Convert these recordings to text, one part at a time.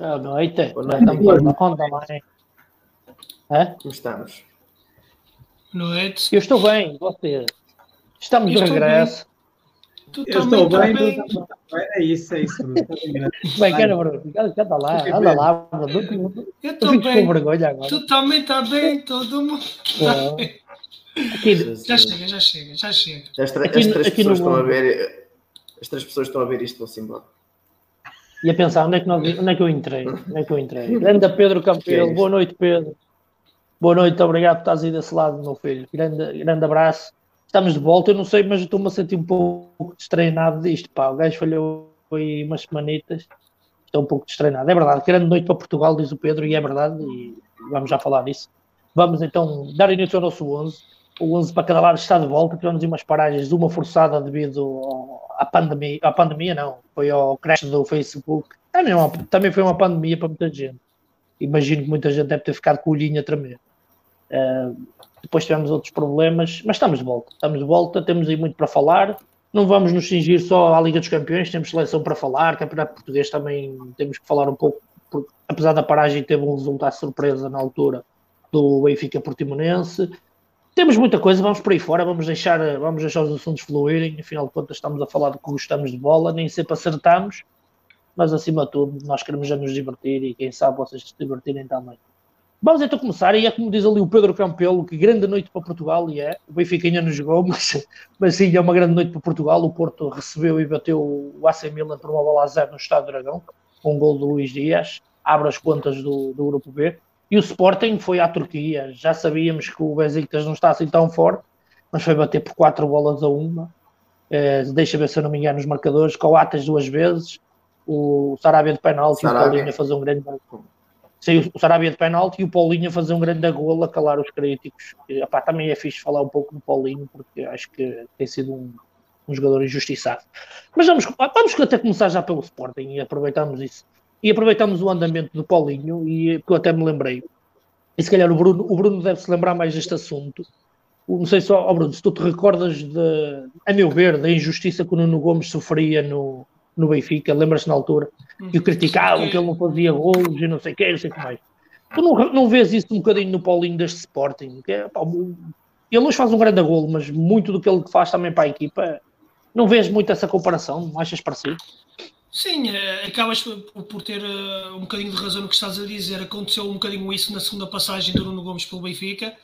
noite. Boa noite. Boa noite. Estamos com também. Hã? Como estamos? Noite. Eu estou bem, você. Estamos de estou regresso. Tu Eu estou bem, tu também. É isso, é isso. Bruno. Bem, cara, Bruno. Anda lá, anda lá, Bruno. Eu estou fiques com bem. vergonha agora. Tu também está bem, todo mundo. Não. Aqui, Já chega, já chega, já chega. As, três pessoas estão a ver. As três pessoas estão a ver isto vão-se embora. Ia pensar, onde é, que nós, onde é que eu entrei? Onde é que eu entrei? Grande Pedro Que é boa noite, Pedro. Boa noite, obrigado por estás aí desse lado, meu filho. Grande, grande abraço. Estamos de volta, eu não sei, mas estou-me a sentir um pouco destreinado disto, pá. O gajo falhou aí umas semanitas. Estou um pouco destreinado. É verdade, grande noite para Portugal, diz o Pedro, e é verdade, e vamos já falar disso. Vamos então dar início ao nosso 11. O 11 para cada lado está de volta. Tivemos umas paragens, uma forçada devido à pandemia. À pandemia, não, foi ao crash do Facebook. Também, é também foi uma pandemia para muita gente. Imagino que muita gente deve ter ficado com o olhinho a tremer. Uh, depois tivemos outros problemas, mas estamos de volta. Estamos de volta, temos aí muito para falar. Não vamos nos cingir só à Liga dos Campeões, temos seleção para falar, Campeonato Português também temos que falar um pouco, porque, apesar da paragem, teve um resultado surpresa na altura do Benfica Portimonense. Temos muita coisa, vamos por aí fora, vamos deixar, vamos deixar os assuntos fluírem. Afinal de contas, estamos a falar do que gostamos de bola, nem sempre acertamos, mas acima de tudo, nós queremos já nos divertir e quem sabe vocês se divertirem também. Vamos então começar, e é como diz ali o Pedro Campelo, que grande noite para Portugal, e é, o Benfica ainda não jogou, mas, mas sim, é uma grande noite para Portugal, o Porto recebeu e bateu o AC Milan por uma bola a zero no Estado do Dragão, com um gol do Luís Dias, abre as contas do, do Grupo B, e o Sporting foi à Turquia, já sabíamos que o Besiktas não está assim tão forte, mas foi bater por quatro bolas a uma, Eh, deixa ver se eu não me engano os marcadores, Coates duas vezes, o Sarabia de penalti, o Sarabia. Paulinho a fazer um grande Saiu o Sarabia de penalti e o Paulinho a fazer um grande golo a calar os críticos. E, epá, também é fixe falar um pouco do Paulinho, porque acho que tem sido um, um jogador injustiçado. Mas vamos, vamos até começar já pelo Sporting e aproveitamos isso. E aproveitamos o andamento do Paulinho, e que eu até me lembrei. E se calhar o Bruno, o Bruno deve se lembrar mais deste assunto. Não sei só, oh Bruno, se tu te recordas, de, a meu ver, da injustiça que o Nuno Gomes sofria no, no Benfica, lembras-te na altura? que o criticavam, que ele não fazia golos e não sei o que, não sei o que mais. Tu não, não vês isso um bocadinho no Paulinho deste Sporting? Que é, pá, ele hoje faz um grande golo, mas muito do que ele faz também para a equipa, não vês muito essa comparação? Não achas parecido? Sim, eh, acabas por por ter eh, um bocadinho de razão no que estás a dizer. Aconteceu um bocadinho isso na segunda passagem do Nuno Gomes pelo Benfica,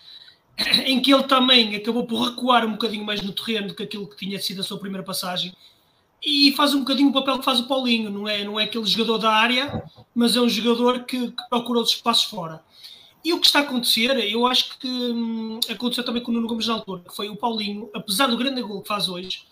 em que ele também acabou por recuar um bocadinho mais no terreno do que aquilo que tinha sido a sua primeira passagem. E faz um bocadinho o papel que faz o Paulinho, não é, não é aquele jogador da área, mas é um jogador que, que procura os espaços fora. E o que está a acontecer, eu acho que hum, aconteceu também com o Nuno Gomes na altura, que foi o Paulinho, apesar do grande gol que faz hoje,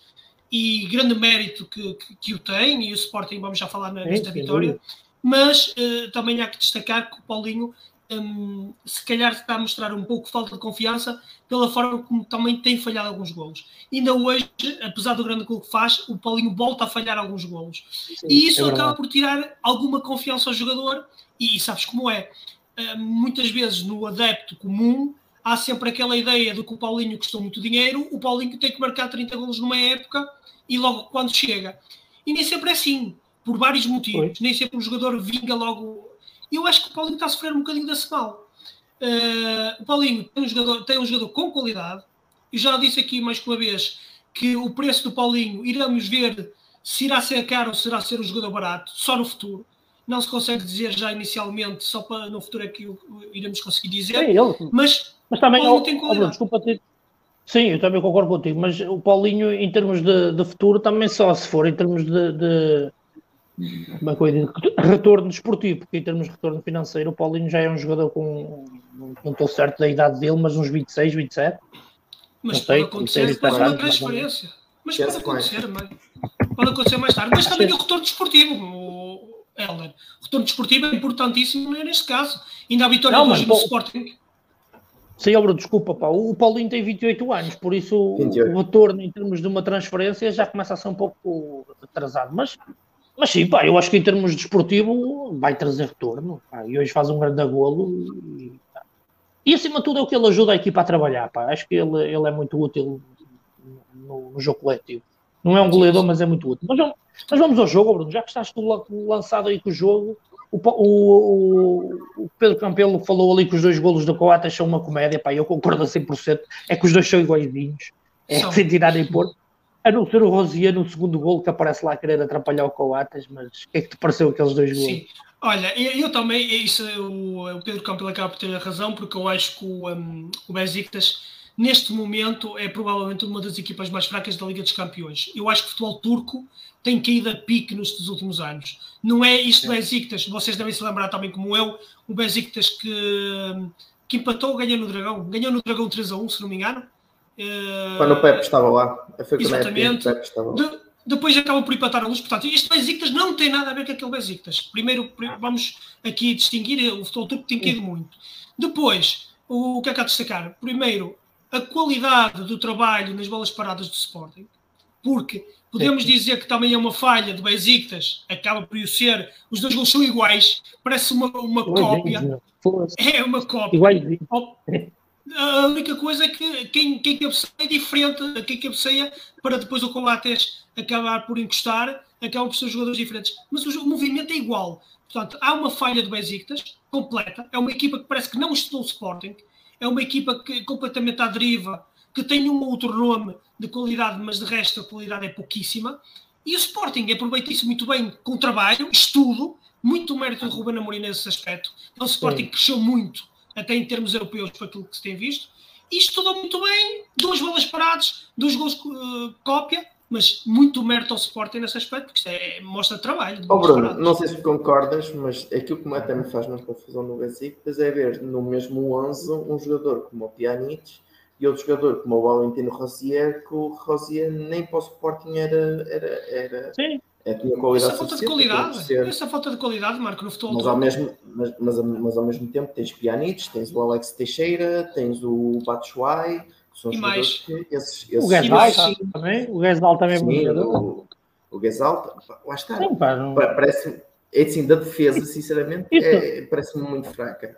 e grande mérito que, que, que o tem, e o Sporting vamos já falar na- nesta sem vitória, mas eh, também há que destacar que o Paulinho hum, se calhar está a mostrar um pouco falta de confiança pela forma como também tem falhado alguns golos. Ainda hoje, apesar do grande gol que faz, o Paulinho volta a falhar alguns golos. E isso é acaba por tirar alguma confiança ao jogador, e, e sabes como é. Uh, muitas vezes no adepto comum há sempre aquela ideia de que o Paulinho custou muito dinheiro, o Paulinho tem que marcar 30 golos numa época e logo quando chega. E nem sempre é assim, por vários motivos. Nem sempre o jogador vinga logo. Eu acho que o Paulinho está a sofrer um bocadinho desse mal. Uh, o Paulinho tem um, jogador, tem um jogador com qualidade, e já disse aqui mais que uma vez que o preço do Paulinho iremos ver se irá ser caro ou será ser um jogador barato, só no futuro. Não se consegue dizer já inicialmente, só para no futuro é que iremos conseguir dizer. É. Mas Mas também, Paulinho ó- tem ó, qualidade. Desculpa ter... Sim, eu também concordo contigo, mas o Paulinho, em termos de, de futuro, também só se for em termos de, de é ia dizer? retorno desportivo, porque em termos de retorno financeiro, o Paulinho já é um jogador com, não estou certo da idade dele, mas uns 26, 27. Mas Não sei, pode acontecer não sei depois se uma transferência. Mas pode acontecer, mas pode acontecer mais tarde. Mas também o retorno desportivo, o Helder. O retorno desportivo é importantíssimo neste caso. Ainda a vitória Não, hoje no Sporting. Sim, Bruno, desculpa, pá, o Paulinho tem 28 anos, por isso o- 28. o retorno em termos de uma transferência já começa a ser um pouco atrasado, mas, mas sim, pá, eu acho que em termos desportivo vai trazer retorno, pá, e hoje faz um grande golo e, e acima de tudo é o que ele ajuda a equipa a trabalhar, pá, acho que ele, ele é muito útil no, no jogo coletivo. Não é um goleador, mas é muito útil. Mas vamos, mas vamos ao jogo, Bruno. Já que estás tu lançado aí com o jogo, o, o, o, Pedro Campelo falou ali que os dois golos do Coates são uma comédia. Pá, eu concordo a 100%. É que os dois são iguaizinhos. É são. sem tirar nem pôr. A não ser o Rosier no segundo golo que aparece lá a querer atrapalhar o Coates. Mas o que é que te pareceu aqueles dois golos? Sim. Olha, eu, eu também, é isso, o, o Pedro Campelo acaba por ter razão, porque eu acho que o, um, o Besiktas neste momento é provavelmente uma das equipas mais fracas da Liga dos Campeões. Eu acho que o futebol turco tem caído a pique nestes últimos anos. Não é isto. Besiktas, vocês devem se lembrar também como eu, o Besiktas que, que empatou, ganhou no Dragão, ganhou no Dragão 3 a 1, se não me engano. Quando o Pepe estava lá. Foi Exatamente. De, depois acaba por empatar a luz. Portanto, este Besiktas não tem nada a ver com aquele Besiktas. Primeiro, vamos aqui distinguir, o futebol turco tem caído muito. Depois, o que é que há a destacar? Primeiro, a qualidade do trabalho nas bolas paradas do Sporting, porque podemos dizer que também é uma falha do Besiktas, acaba por ser, os dois gols são iguais, parece uma, uma cópia. É uma cópia. A única coisa é que quem, quem cabeceia é diferente, quem cabeceia para depois o Coates acabar por encostar, acabam por ser jogadores diferentes. Mas o, o movimento é igual. Portanto, há uma falha do Besiktas completa, é uma equipa que parece que não estudou o Sporting, é uma equipa que completamente à deriva, que tem um outro nome de qualidade, mas de resto a qualidade é pouquíssima. E o Sporting aproveita isso muito bem com trabalho, estudo, muito mérito do Ruben Amorim nesse aspecto. Então, o Sporting Sim. cresceu muito, até em termos europeus, para aquilo que se tem visto. E estudou muito bem, duas bolas paradas, dois gols uh, cópia, mas muito mérito ao Sporting nesse aspecto, porque isto é, mostra trabalho. Oh, Bruno, paradas. não sei se concordas, mas aquilo que até me faz mais confusão no Besiktas é ver no mesmo 11 um jogador como o Pjanic e outro jogador como o Valentino Rosier, que o Rosier nem para o Sporting era. era, era Sim. É, tinha qualidade essa falta de qualidade, essa falta de qualidade, Marco, no futebol. Mas ao, mesmo, mas, mas, mas, ao mesmo tempo tens Pjanic, tens o Alex Teixeira, tens o Batshuayi são e mais. Que esses, esses, o Gasal também. O Gasal também é muito o, o Gasal, lá está. Não, pá, não... Parece, é assim, da defesa, sinceramente, é, parece-me muito fraca.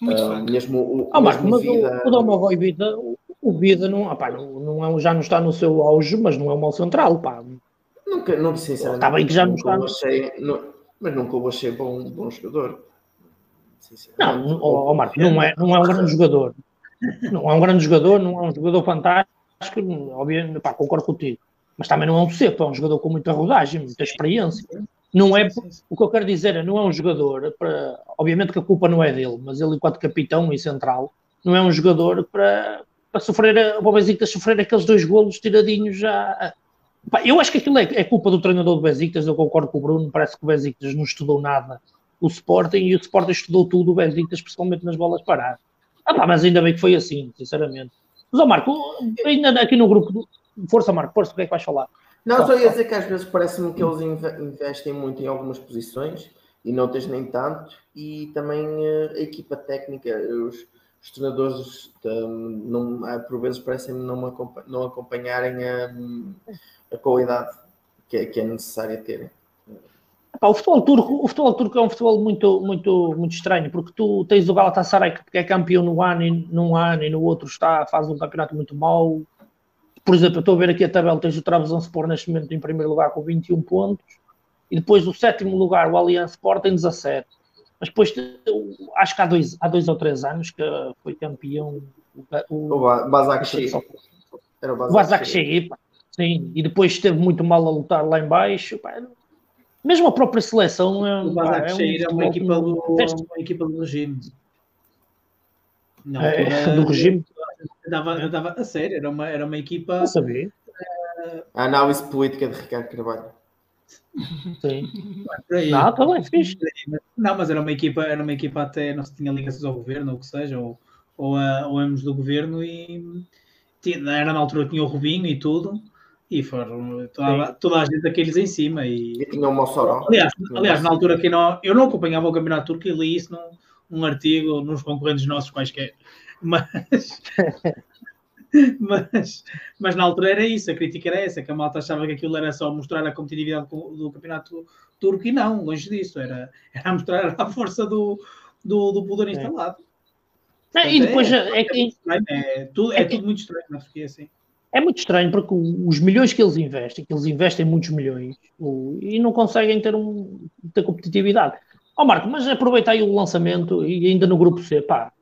Muito uh, fraca. Mesmo o, ah, mesmo mas vida... o, o Domovoy Vida, o Vida não, ah, pá, não, não é, já não está no seu auge, mas não é um mal central, pá. Nunca, não, sinceramente. Está bem que já não está. Achei, não, mas nunca o achei bom, bom jogador. Não, oh, oh, Marco, não é, não é um grande jogador. Não é um grande jogador, não é um jogador fantástico, obviamente, pá, concordo contigo. Mas também não é um cepo, é um jogador com muita rodagem, muita experiência. Não é, o que eu quero dizer é, não é um jogador, para, obviamente que a culpa não é dele, mas ele enquanto capitão e central, não é um jogador para, para sofrer, o Besiktas sofrer aqueles dois golos tiradinhos já. Eu acho que aquilo é, é, culpa do treinador do Besiktas, eu concordo com o Bruno, parece que o Besiktas não estudou nada o Sporting e o Sporting estudou tudo o Besiktas, principalmente nas bolas paradas. Ah, pá, mas ainda bem que foi assim, sinceramente. Mas, ó Marco, ainda aqui no grupo, força Marco, força, o que é que vais falar? Não, só ia dizer que às vezes parece-me que eles investem muito em algumas posições e noutras nem tanto, e também eh, a equipa técnica, os, os treinadores não, por vezes parecem não, não acompanharem a, a qualidade que é, que é necessária terem. O, futebol turco, o futebol turco é um futebol muito, muito, muito estranho, porque tu tens o Galatasaray que é campeão no ano, e, num ano e no outro está, faz um campeonato muito mau. Por exemplo, eu estou a ver aqui a tabela, tens o Trabzonspor neste momento em primeiro lugar com 21 pontos, e depois o sétimo lugar, o Allianz Sport, tem 17. Mas depois, acho que há dois, há dois ou três anos que foi campeão o, o Bazak Era o Bazak sim, e depois esteve muito mal a lutar lá em baixo. Pá, mesmo a própria seleção é, o pá, é, um é uma, equipa do, uma equipa do regime. Não, é, do regime. Eu dava, a sério, era uma, era uma equipa. Não sabia. Uh, a análise política de Ricardo Carvalho. Sim. Não, está bem, fixe. Não, mas era uma equipa, era uma equipa até não se tinha ligações ao governo, ou o que seja, ou, ou, a, ou ambos do governo, e tinha, era na altura tinha o Rubinho e tudo, e foram toda, toda a gente daqueles em cima. E, e tinha o Mossoró. Aliás, aliás na altura que não, eu não acompanhava o Campeonato Turco e li isso num, num artigo nos concorrentes nossos quaisquer. Mas, mas, mas na altura era isso, a crítica era essa, que a malta achava que aquilo era só mostrar a competitividade do Campeonato Turco e não, longe disso, era, era mostrar a força do, do, do poder instalado. Não, e depois é, é, é, é, tudo, é, tudo muito estranho na Turquia, assim. é muito estranho porque os milhões que eles investem, que eles investem muitos milhões e não conseguem ter um, ter competitividade. Ó oh, Marco, mas aproveita aí o lançamento e ainda no grupo C, pá.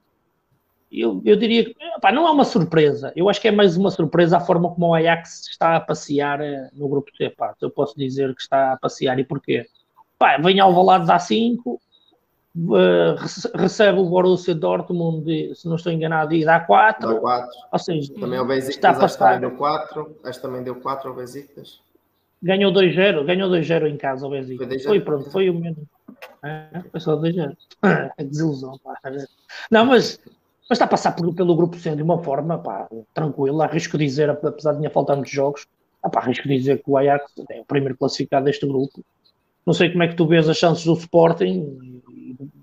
Eu, eu diria que pá, não é uma surpresa. Eu acho que é mais uma surpresa a forma como o Ajax está a passear eh, no grupo C, pá. Eu posso dizer que está a passear e porquê? Pá, vem ao Valado dá 5, Uh, recebe o Borussia Dortmund, se não estou enganado, e dá 4. Dá 4. Ou seja, também o Besiktas está a passar. também deu 4. Acho que também deu 4 ao Besiktas. Ganhou 2-0, ganhou 2-0 em casa ao Besiktas. Foi, foi pronto, foi o mesmo. É, foi só 2-0. É desilusão, pá. Não, mas, mas está a passar por, pelo grupo C de uma forma pá, tranquila. Arrisco dizer, apesar de tinha faltar muitos jogos, ah, pá, arrisco dizer que o Ajax é o primeiro classificado deste grupo. Não sei como é que tu vês as chances do Sporting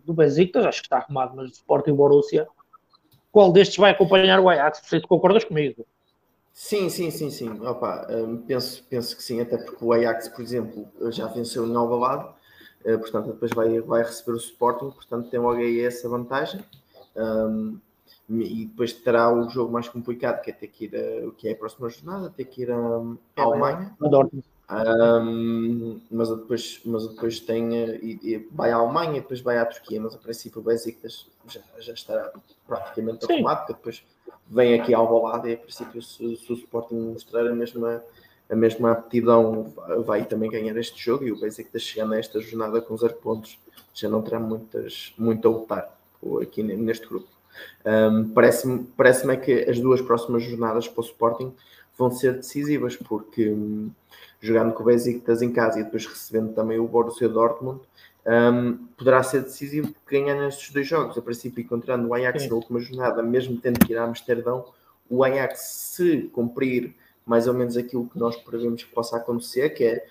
do Besiktas, acho que está arrumado, mas do Sporting e Borussia, qual destes vai acompanhar o Ajax? Se concordas comigo. Sim, sim, sim, sim. Opa, um, penso, penso que sim, até porque o Ajax, por exemplo, já venceu em Alvalade, uh, portanto depois vai, vai receber o Sporting, portanto tem logo aí essa vantagem. Um, e depois terá o jogo mais complicado, que é ter que ir a, o que é a próxima jornada, ter que ir a, a Alemanha. Um, mas depois, mas depois tem e, e vai à Alemanha, depois vai à Turquia, mas a princípio o Besiktas já, já estará praticamente arrumado, porque depois vem aqui ao balado e a princípio se, se, o Sporting mostrar a mesma, a mesma aptidão vai também ganhar este jogo e o Besiktas chegando a esta jornada com zero pontos já não terá muitas, muito a lutar aqui neste grupo. Um, Parece-me parece é que as duas próximas jornadas para o Sporting vão ser decisivas, porque um, jogando com o Besiktas em casa e depois recebendo também o Borussia Dortmund, um, poderá ser decisivo ganhar nestes dois jogos. A princípio, encontrando o Ajax Sim. na última jornada, mesmo tendo que ir a Amsterdão, o Ajax, se cumprir mais ou menos aquilo que nós prevemos que possa acontecer, que é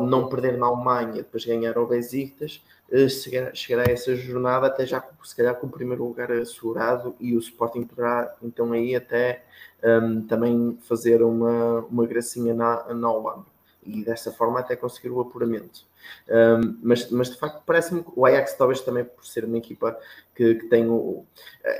não perder na Alemanha, depois ganhar ao Besiktas, eh, chegar, chegar a essa jornada até já se calhar com o primeiro lugar assegurado e o Sporting poderá então aí até um, também fazer uma, uma gracinha na, na Holanda e dessa forma até conseguir o apuramento. Um, mas, mas de facto parece-me que o Ajax talvez também por ser uma equipa que, que tem o,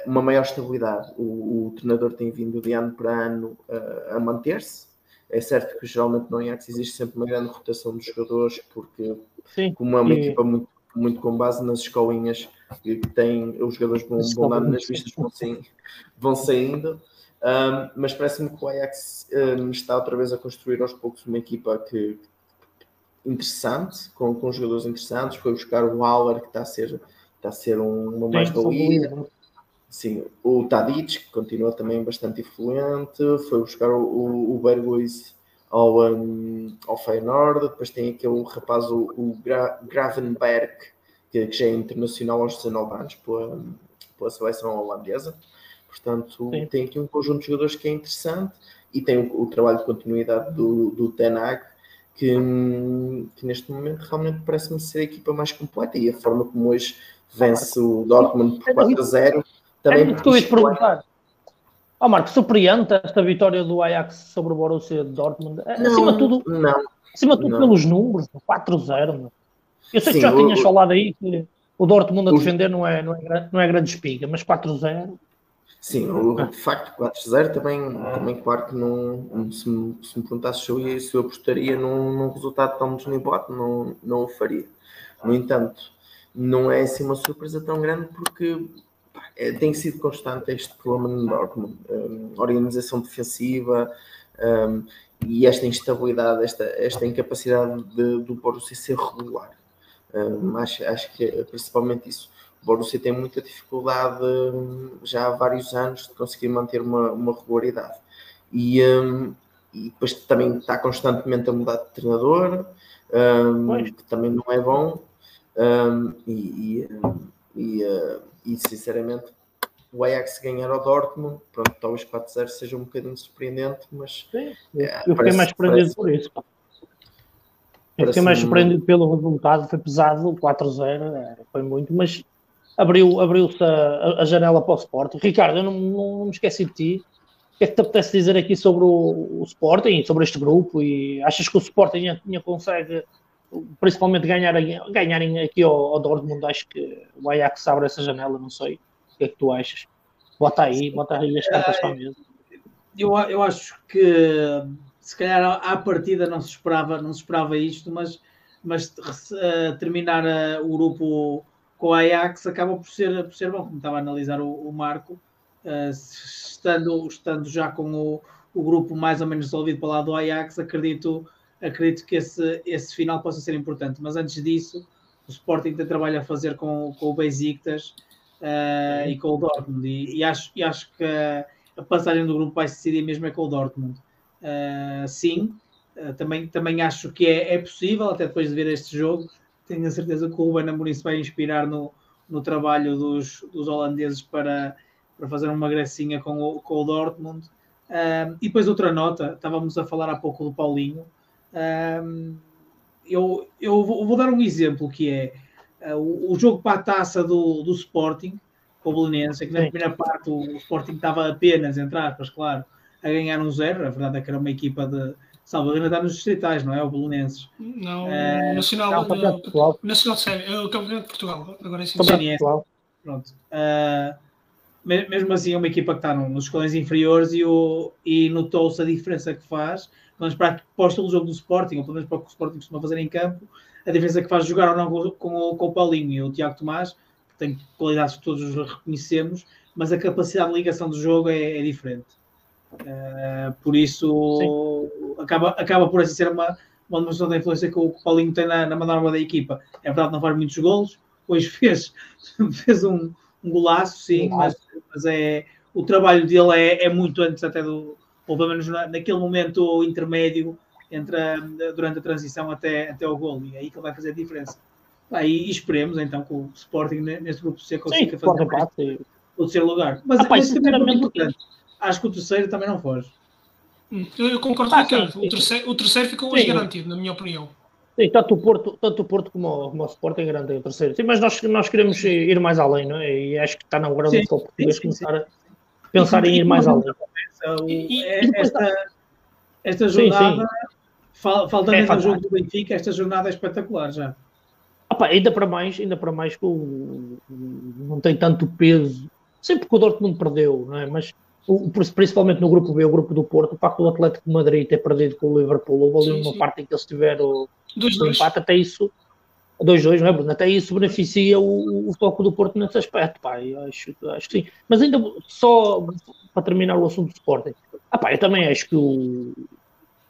uma maior estabilidade, o, o, treinador tem vindo de ano para ano uh, a manter-se, é certo que geralmente no Ajax existe sempre uma grande rotação dos jogadores, porque Sim, como é uma e... equipa muito, muito com base nas escolinhas que tem, os jogadores vão, vão dando nas vistas, vão, sim, vão saindo. Um, mas parece-me que o Ajax um, está outra vez a construir aos poucos uma equipa que, interessante, com, com jogadores interessantes. Foi buscar o Waller, que está a ser, está a ser uma mais-valia. Sim, o Tadic, que continua também bastante influente, foi buscar o, o, o Berghuis ao, um, ao Feyenoord, depois tem aquele rapaz, o, o Gra Gravenberg, que, que, já é internacional aos 19 anos pela, pela seleção holandesa. Portanto, Sim. tem aqui um conjunto de jogadores que é interessante e tem o, o trabalho de continuidade do, do Tenag, que, que neste momento realmente parece-me ser a equipa mais completa e a forma como hoje vence o Dortmund por 4 a 0 também é tu perguntar. Oh, Marco, surpreende esta vitória do Ajax sobre o Borussia Dortmund? É, não, acima de tudo, não, acima de tudo não. pelos números, 4-0. Eu sei Sim, que já o, tinhas falado aí que o Dortmund a defender não é, não é, não é grande espiga, mas 4-0. Sim, o, de facto, 4-0 também, também, claro que não. Se me, se me perguntasse se eu, se eu apostaria num, num resultado tão desnivelado, não, não o faria. No entanto, não é assim uma surpresa tão grande porque é, tem sido constante este problema no Dortmund. Um, organização defensiva um, e esta instabilidade, esta, esta incapacidade de, do Borussia ser regular. Um, acho, acho que é principalmente isso. O Borussia tem muita dificuldade hum, já há vários anos de conseguir manter uma, uma regularidade. E, um, e depois também está constantemente a mudar de treinador, um, que também não é bom. E, e, e, e sinceramente o Ajax ganhar ao Dortmund, pronto, talvez 4-0 seja um bocadinho surpreendente, mas Sim, é, eu fiquei mais surpreendido por isso. Eu fiquei mais surpreendido pelo resultado, foi pesado, 4-0, é, foi muito, mas abriu, abriu-se a, a, janela para o Sporting. Ricardo, eu não, não, não, me esqueci de ti. O que é que te apetece dizer aqui sobre o, o Sporting, sobre este grupo? E achas que o Sporting ainda consegue principalmente ganhar, ganharem aqui ao, ao Dortmund, acho que o Ajax abre essa janela, não sei. O que é que tu achas? Bota aí, bota aí as cartas para a mesa. eu, eu acho que se calhar à partida não se esperava, não se esperava isto, mas, mas uh, terminar uh, o grupo com o Ajax acaba por ser, por ser bom, como estava a analisar o, o Marco, uh, estando, estando já com o, o grupo mais ou menos resolvido para lá do Ajax, acredito, acredito que esse, esse final possa ser importante. Mas antes disso, o Sporting tem trabalho a fazer com, com o Besiktas uh, e com o Dortmund. E, e, acho, e acho que a passagem do grupo vai se decidir mesmo é com o Dortmund. Uh, sim, uh, também, também acho que é, é possível, até depois de ver este jogo, tenho a certeza que o Ruben Amorim se vai inspirar no, no trabalho dos, dos holandeses para, para fazer uma gracinha com o, com o Dortmund. E depois outra nota, estávamos a falar há pouco do Paulinho. Um, eu, eu vou, vou, dar um exemplo que é uh, o, o, jogo para a taça do, do Sporting com o Belenense, que na Sim. primeira parte o, o, Sporting estava apenas, entre aspas, claro, a ganhar um zero. A verdade é que era uma equipa de Salvador está nos distritais, não é? O Belenenses. Não, uh, Nacional, não, uh, Nacional de Série, é o Campeonato de Portugal. Agora é sim. Pronto. Uh, mesmo assim é uma equipa que está nos escolhões inferiores e, o, e notou-se a diferença que faz, mas para, para o estilo do jogo do Sporting, ou pelo menos para o que o Sporting costuma fazer em campo, a diferença que faz jogar ou não com, com, o, com o Paulinho e o Tiago Tomás, que tem qualidades que todos reconhecemos, mas a capacidade de ligação do jogo é, é diferente. Uh, por isso acaba, acaba por assim ser uma, uma demonstração da influência que o, que o Paulinho tem na, na manobra da equipa. É verdade, não faz muitos golos, hoje fez, fez um, um golaço, sim, mas, mas, é, o trabalho dele é, é, muito antes até do, ou pelo menos na, naquele momento intermédio entre a, durante a transição até, até o gol, e é aí que ele vai fazer a diferença. Aí e esperemos então que o Sporting neste grupo C consiga sim, fazer mais, o terceiro lugar. Mas, ah, mas também é muito importante. Acho que o terceiro também não foge. Hum, eu concordo ah, com o, o terceiro, o terceiro ficou hoje garantido, na minha opinião. Sim, tanto o Porto, tanto o Porto como o, como o Sporting garantem o terceiro. Sim, mas nós, nós queremos ir mais além, não é? E acho que está na hora do futebol português começar a pensar em ir mais além. É, esta, esta jornada, faltando é o jogo do Benfica, esta jornada é espetacular já. Opa, ainda para mais, ainda para mais que o, não tem tanto peso, sempre que o Dortmund perdeu, não é? Mas principalmente no grupo B, o grupo do Porto, o facto do Atlético de Madrid ter perdido com o Liverpool, houve ali uma sim. parte em que eles tiveram o empate, até isso, 2-2, não é, Bruno? Até isso beneficia o, o foco do Porto nesse aspecto, pá, acho, acho que sim. Mas ainda só para terminar o assunto do Sporting, ah, pá, eu também acho que o,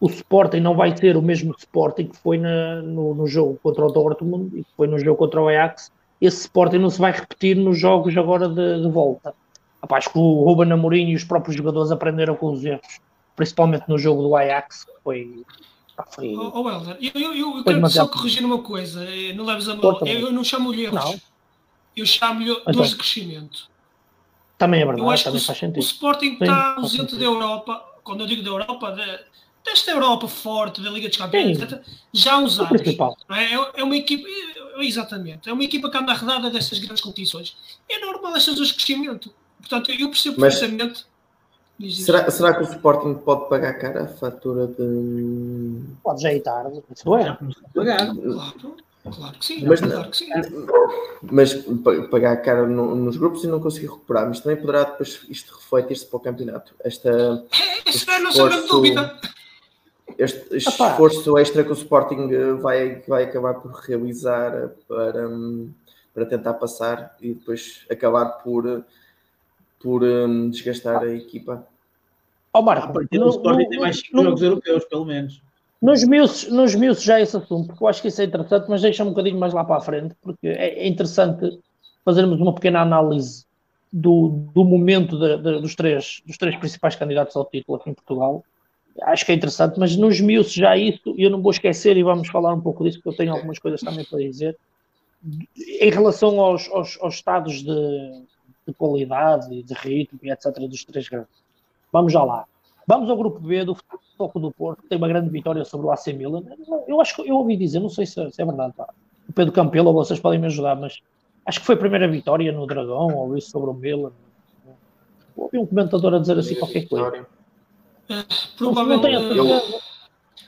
o Sporting não vai ter o mesmo Sporting que foi na, no, no, jogo contra o Dortmund e que foi no jogo contra o Ajax. Esse Sporting não se vai repetir nos jogos agora de, de volta. Acho que o Ruben Amorim e os próprios jogadores aprenderam com os erros, principalmente no jogo do Ajax, que foi foi... Oh, oh Helder, eu, eu, eu, quero só corrigir uma coisa, eh, não leves a mal. Eu, eu não chamo-lhe erros, não. eu chamo-lhe então, dores de crescimento. Também é verdade, eu acho também que faz sentido. O Sporting Sim, está ausente da Europa, quando eu digo da Europa, de, desta Europa forte, da Liga dos Campeões, etc., já há uns anos. É? é? é uma equipa, é, exatamente, é uma equipa que anda arredada destas grandes competições. É normal estas duas crescimento. Portanto, eu percebo perfeitamente Será, será que o Sporting pode pagar cara a fatura de. Pode já ir tarde. Isso é. Pagar. Claro, claro que sim. Mas, claro que sim. mas pagar cara no, nos grupos e não conseguir recuperar. Mas também poderá depois isto refletir-se para o campeonato. Esta. É a nossa grande dúvida. Este, este esforço extra que o Sporting vai, vai acabar por realizar para, para tentar passar e depois acabar por por um, desgastar a equipa. Oh, Marco, no, no, Sporting tem mais 5 jogos europeus, pelo menos. Nos meus já esse assunto, porque eu acho que isso é interessante, mas deixa um bocadinho mais lá para a frente, porque é, é interessante fazermos uma pequena análise do, do momento de, de, dos, três, dos três principais candidatos ao título aqui em Portugal. Acho que é interessante, mas nos miúdos já isso, eu não vou esquecer e vamos falar um pouco disso, porque eu tenho algumas coisas também para dizer. Em relação aos, aos, aos estados de, de qualidade e de ritmo e etc. dos três grandes. Vamos já lá. Vamos ao grupo B do Futebol do Porto, que tem uma grande vitória sobre o AC Milan. Eu acho que eu ouvi dizer, não sei se, se é verdade, pá. o Pedro Campelo, vocês podem me ajudar, mas acho que foi a primeira vitória no Dragão, ou isso sobre o Milan. Ouvi um comentador a dizer assim qualquer coisa. Uh, provavelmente. Eu,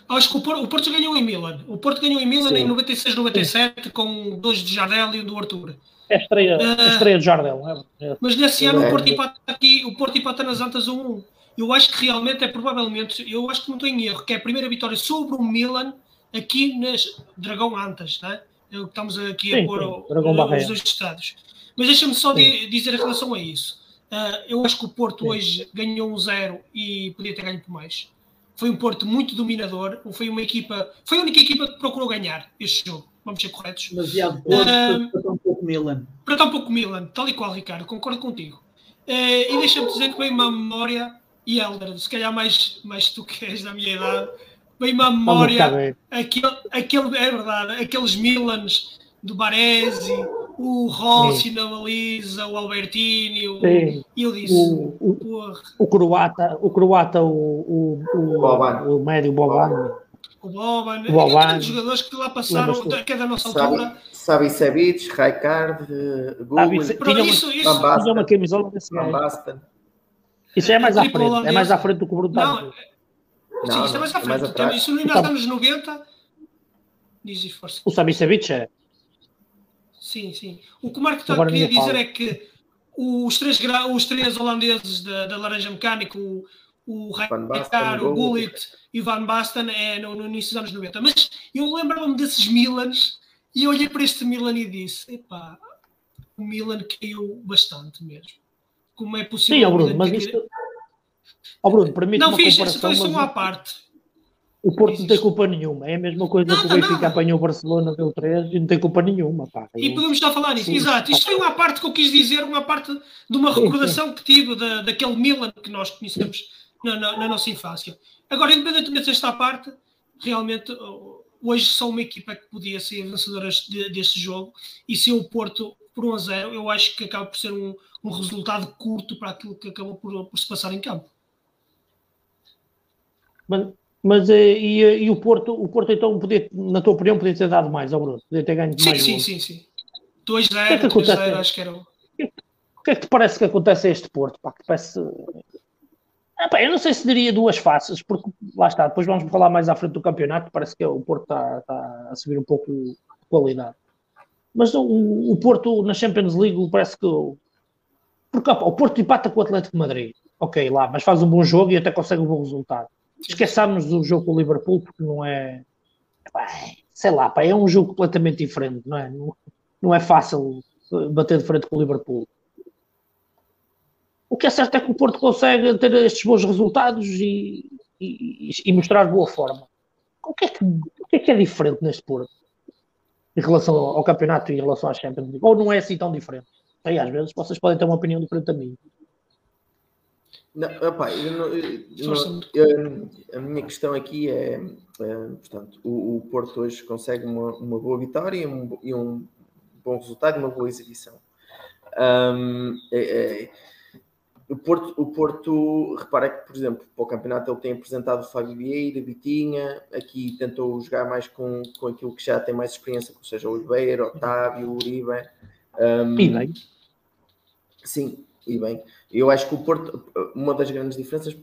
Acho que o Porto, o Porto ganhou em Milan. O Porto ganhou em Milan Sim. em 96, 97, Sim. com dois de Jardel e um do Arthur. É a estreia, uh, a estreia de Jardel, não é? Mas nesse ano é. o Porto empata aqui, o Porto empata nas Antas 1-1. Eu acho que realmente é provavelmente, eu acho que não estou em erro, que é a primeira vitória sobre o Milan aqui nas Dragão Antas, né? Estamos aqui sim, a pôr os dois estados. Mas deixa-me só de, dizer em relação a isso. Uh, eu acho que o Porto sim. hoje ganhou um zero e podia ter ganho por mais. Foi um Porto muito dominador. Foi uma equipa, foi a única equipa que procurou ganhar este jogo. Vamos ser corretos. Demasiado Porto uh, pouco Milan. Para tão pouco Milan, tal e qual, Ricardo, concordo contigo. Uh, e deixa-me dizer que vem uma memória, e Helder, se calhar mais, mais tu que és da minha idade, vem uma memória, aquele, aquele, é verdade, aqueles Milans do Baresi, o Rossi na baliza, o Albertini, o, e eu disse, o, o, o, croata, o croata, o, o, o, o médio Boban. O Boban, Boban. jogadores que lá passaram, que é da nossa altura. Sabe Savic, Raikard, Google, tinha, isso, isso, tinha uma camisola desse gajo. Isso é mais à frente, é mais à frente do que o Bruno Não, não, sim, isso é mais à frente. É mais atrás. Isso nos anos 90. Diz força. O Savic é. Sim, sim. O que o Marco está queria dizer é que os três, os três holandeses da, da Laranja Mecânica, o, o o Gullit e o Van Basten, é no, no, início dos anos 90. Mas eu lembrava-me desses Milans e eu olhei para este Milan e disse: epá, o Milan caiu bastante mesmo. Como é possível? Sim, Bruno, mas isto... Oh, Bruno, não, fiz, comparação. Não, fiz, uma à parte. O Porto não tem culpa nenhuma. É a mesma coisa não, que o Benfica não. apanhou o Barcelona, deu 3 e não tem culpa nenhuma. Pá. E Eu... podemos já falar nisso. Exato. Isto foi uma parte que eu quis dizer, uma parte de uma recordação que tive da, daquele Milan que nós conhecemos na, na, na, nossa infância. Agora, independentemente desta parte, realmente hoje só uma equipa que podia ser vencedora de, deste jogo e se o Porto por 1 a 0, eu acho que acaba por ser um, um resultado curto para aquilo que acabou por, por se passar em campo. Mas, mas eh, e, eh, e, o Porto, o Porto então podia, na tua opinião, podia ter dado mais ao Bruno, podia ter ganho sim, mais. Sim, sim, sim. 2 0, que é que acontece? 0, acho que era. O que é que te parece que acontece a este Porto? Pá, que parece. Ah, eu não sei se diria duas faces, porque lá está, depois vamos falar mais à frente do campeonato, parece que o Porto está, está a subir um pouco de qualidade. Mas o, o Porto na Champions League parece que. Porque opa, o Porto empata com o Atlético de Madrid. Ok, lá, mas faz um bom jogo e até consegue um bom resultado. Esqueçamos do jogo com o Liverpool, porque não é. Sei lá, pá, é um jogo completamente diferente, não é? Não, não é fácil bater de frente com o Liverpool. O que é certo é que o Porto consegue ter estes bons resultados e, e, e mostrar boa forma. O que, é que, o que é que é diferente neste Porto? Em relação ao campeonato e em relação à Champions League? Ou não é assim tão diferente? Aí, às vezes vocês podem ter uma opinião diferente da minha. Não, opa, eu não, eu, eu, a minha questão aqui é, é portanto, o, o, Porto hoje consegue uma, uma boa vitória e um, e um, bom resultado e uma boa exibição. Um, é, é, o, Porto, o Porto, repara que, por exemplo, para o campeonato ele tem apresentado o Fábio Vieira, Vitinha, aqui tentou jogar mais com, com aquilo que já tem mais experiência, ou seja, o Oliveira, Otávio, Uribe. Um, e bem. Sim, e bem. Eu acho que o Porto, uma das grandes diferenças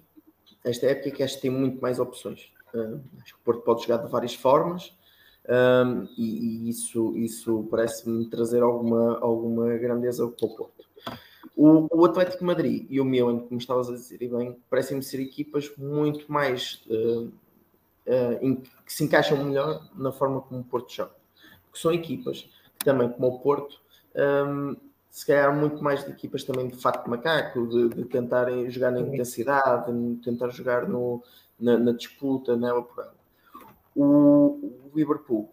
esta época é que acho que tem muito mais opções. Uh, acho que o Porto pode jogar de várias formas um, e, e, isso, isso parece-me trazer alguma, alguma grandeza para o Porto. O, o Atlético Madrid e o Milan, como estavas a dizer, e bem, parecem-me ser equipas muito mais uh, uh, em, que se encaixam melhor na forma como o Porto joga. Porque são equipas que também, como o Porto, um, se calhar muito mais de equipas também de fato de macaco, de, de tentarem jogar na intensidade, de tentar jogar no, na, na disputa, na ela O, o Liverpool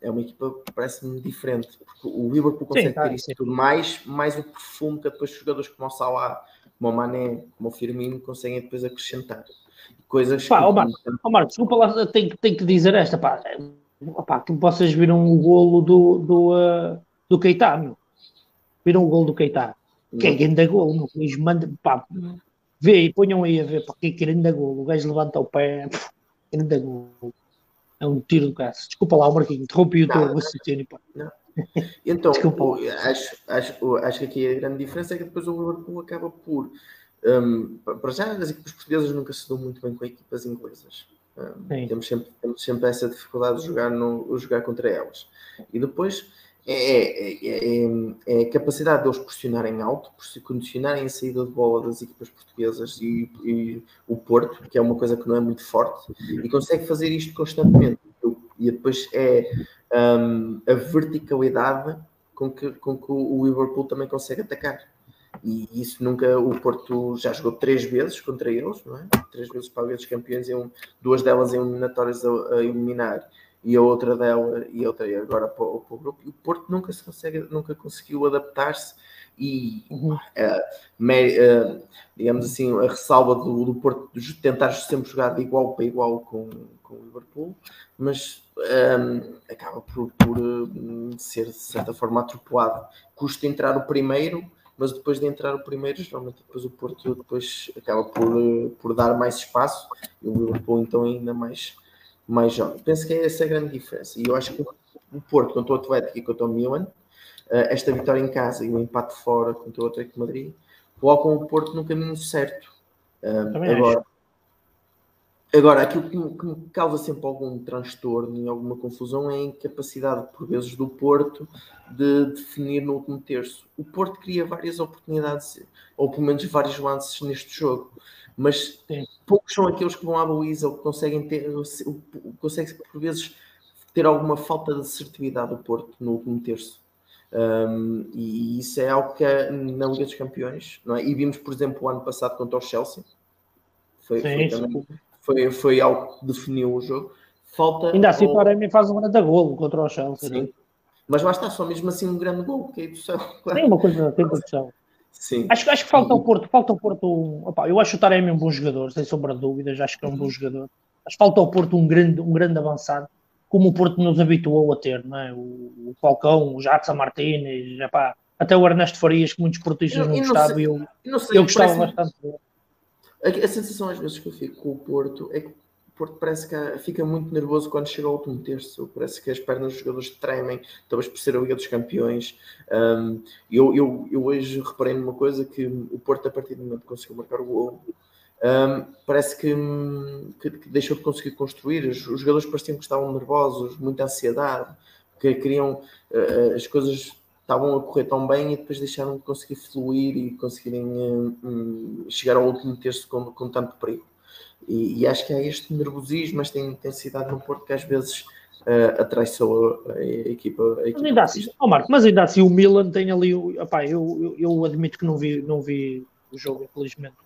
é uma equipa que parece-me diferente, porque o Liverpool consegue sim, tá, ter isso tudo mais, mais o perfume que depois jogadores como o Salah, como o Mané, como o Firmino conseguem depois acrescentar. Coisas pá, que... Ó Marcos, ó Marcos, desculpa lá, tenho, tenho que dizer esta, pá, pá, que vocês viram o golo do, do, uh, do Keita, meu Viram o gol do Keita? Que é grande gol, meu. Eles mandam, pá, vê e ponham aí a ver, pá, que grande gol. O gajo levanta o pé, grande gol. É um tiro do caso. Desculpa lá, Marquinhos, interrompi o teu raciocínio. Então, acho, acho, acho que aqui a grande diferença é que depois o Liverpool acaba por. Um, para já, as equipas portuguesas nunca se dão muito bem com equipas inglesas. Um, temos, sempre, temos sempre essa dificuldade de jogar, no, jogar contra elas. E depois é, é, é, é, a capacidade deles pressionarem alto, condicionarem a saída de bola das equipas portuguesas e, e, o Porto, que é uma coisa que não é muito forte, e consegue fazer isto constantemente. E depois é um, a verticalidade com que, com que o Liverpool também consegue atacar. E isso nunca. O Porto já jogou três vezes contra eles, não é? Três vezes para a Liga Campeões, e um, duas delas em eliminatórias a, a eliminar e a outra dela e outra agora para o, para o grupo. E o Porto nunca se consegue, nunca conseguiu adaptar-se e uhum. uh, me, uh, digamos assim, a ressalva do, do Porto de tentar sempre jogar de igual para igual com, com o Liverpool, mas um, acaba por, por uh, ser de certa forma atropelado. Custa entrar o primeiro, mas depois de entrar o primeiro, geralmente depois o Porto depois acaba por, por dar mais espaço e o Liverpool então ainda mais mais jovem. Penso que é essa a grande diferença. E eu acho que o Porto contra o Atlético e contra o Milan, eh, esta vitória em casa e o empate fora contra o Atlético de Madrid, colocam o Porto no caminho certo. agora, agora, aquilo que me, que me, causa sempre algum transtorno e alguma confusão é a incapacidade, por vezes, do Porto de definir no último terço. O Porto cria várias oportunidades, ou pelo menos vários lances neste jogo mas Sim. poucos são aqueles que vão à Luísa ou que conseguem ter, conseguem por vezes ter alguma falta de assertividade do Porto no último terço. Um, e isso é algo que é na Liga dos Campeões, não é? E vimos, por exemplo, o ano passado contra o Chelsea, foi, Sim, foi, também, foi, foi algo que definiu o jogo. Falta Ainda assim, o Taremi faz um grande golo contra o Chelsea. Sim. Né? Mas lá está, só mesmo assim um grande gol, que é do céu. Claro. Tem uma coisa, tem do céu. Sim. Acho, acho que falta o Porto, falta o Porto. Opa, eu acho o Taremi um bom jogador, sem sombra de dúvidas, acho que é um bom uhum. jogador. Mas falta ao Porto um grande, um grande avançado, como o Porto nos habituou a ter, não é? O, o Falcão, o Jatsa Martínez, epá, até o Ernesto Farias, que muitos portistas não, não gostavam, e eu, eu, eu gostava bastante dele. A, a sensação às vezes que eu fico com o Porto é que Porto parece que fica muito nervoso quando chega ao último terço. Parece que as pernas dos jogadores tremem, talvez por ser a Liga dos Campeões. Um, eu, eu, eu hoje reparei numa coisa que o Porto, a partir do momento que conseguiu marcar o gol, um, parece que, que, que, deixou de conseguir construir. Os, os, jogadores pareciam que estavam nervosos, muita ansiedade, que queriam uh, as coisas estavam a correr tão bem e depois deixaram de conseguir fluir e conseguirem um, chegar ao último terço com, com tanto perigo. E, e, acho que há este nervosismo, esta intensidade no Porto que às vezes uh, atraiçou a, a, equipa. A equipa mas, ainda assim, oh Marco, mas ainda assim o Milan tem ali. Opá, eu, eu, eu admito que não vi, não vi o jogo, infelizmente.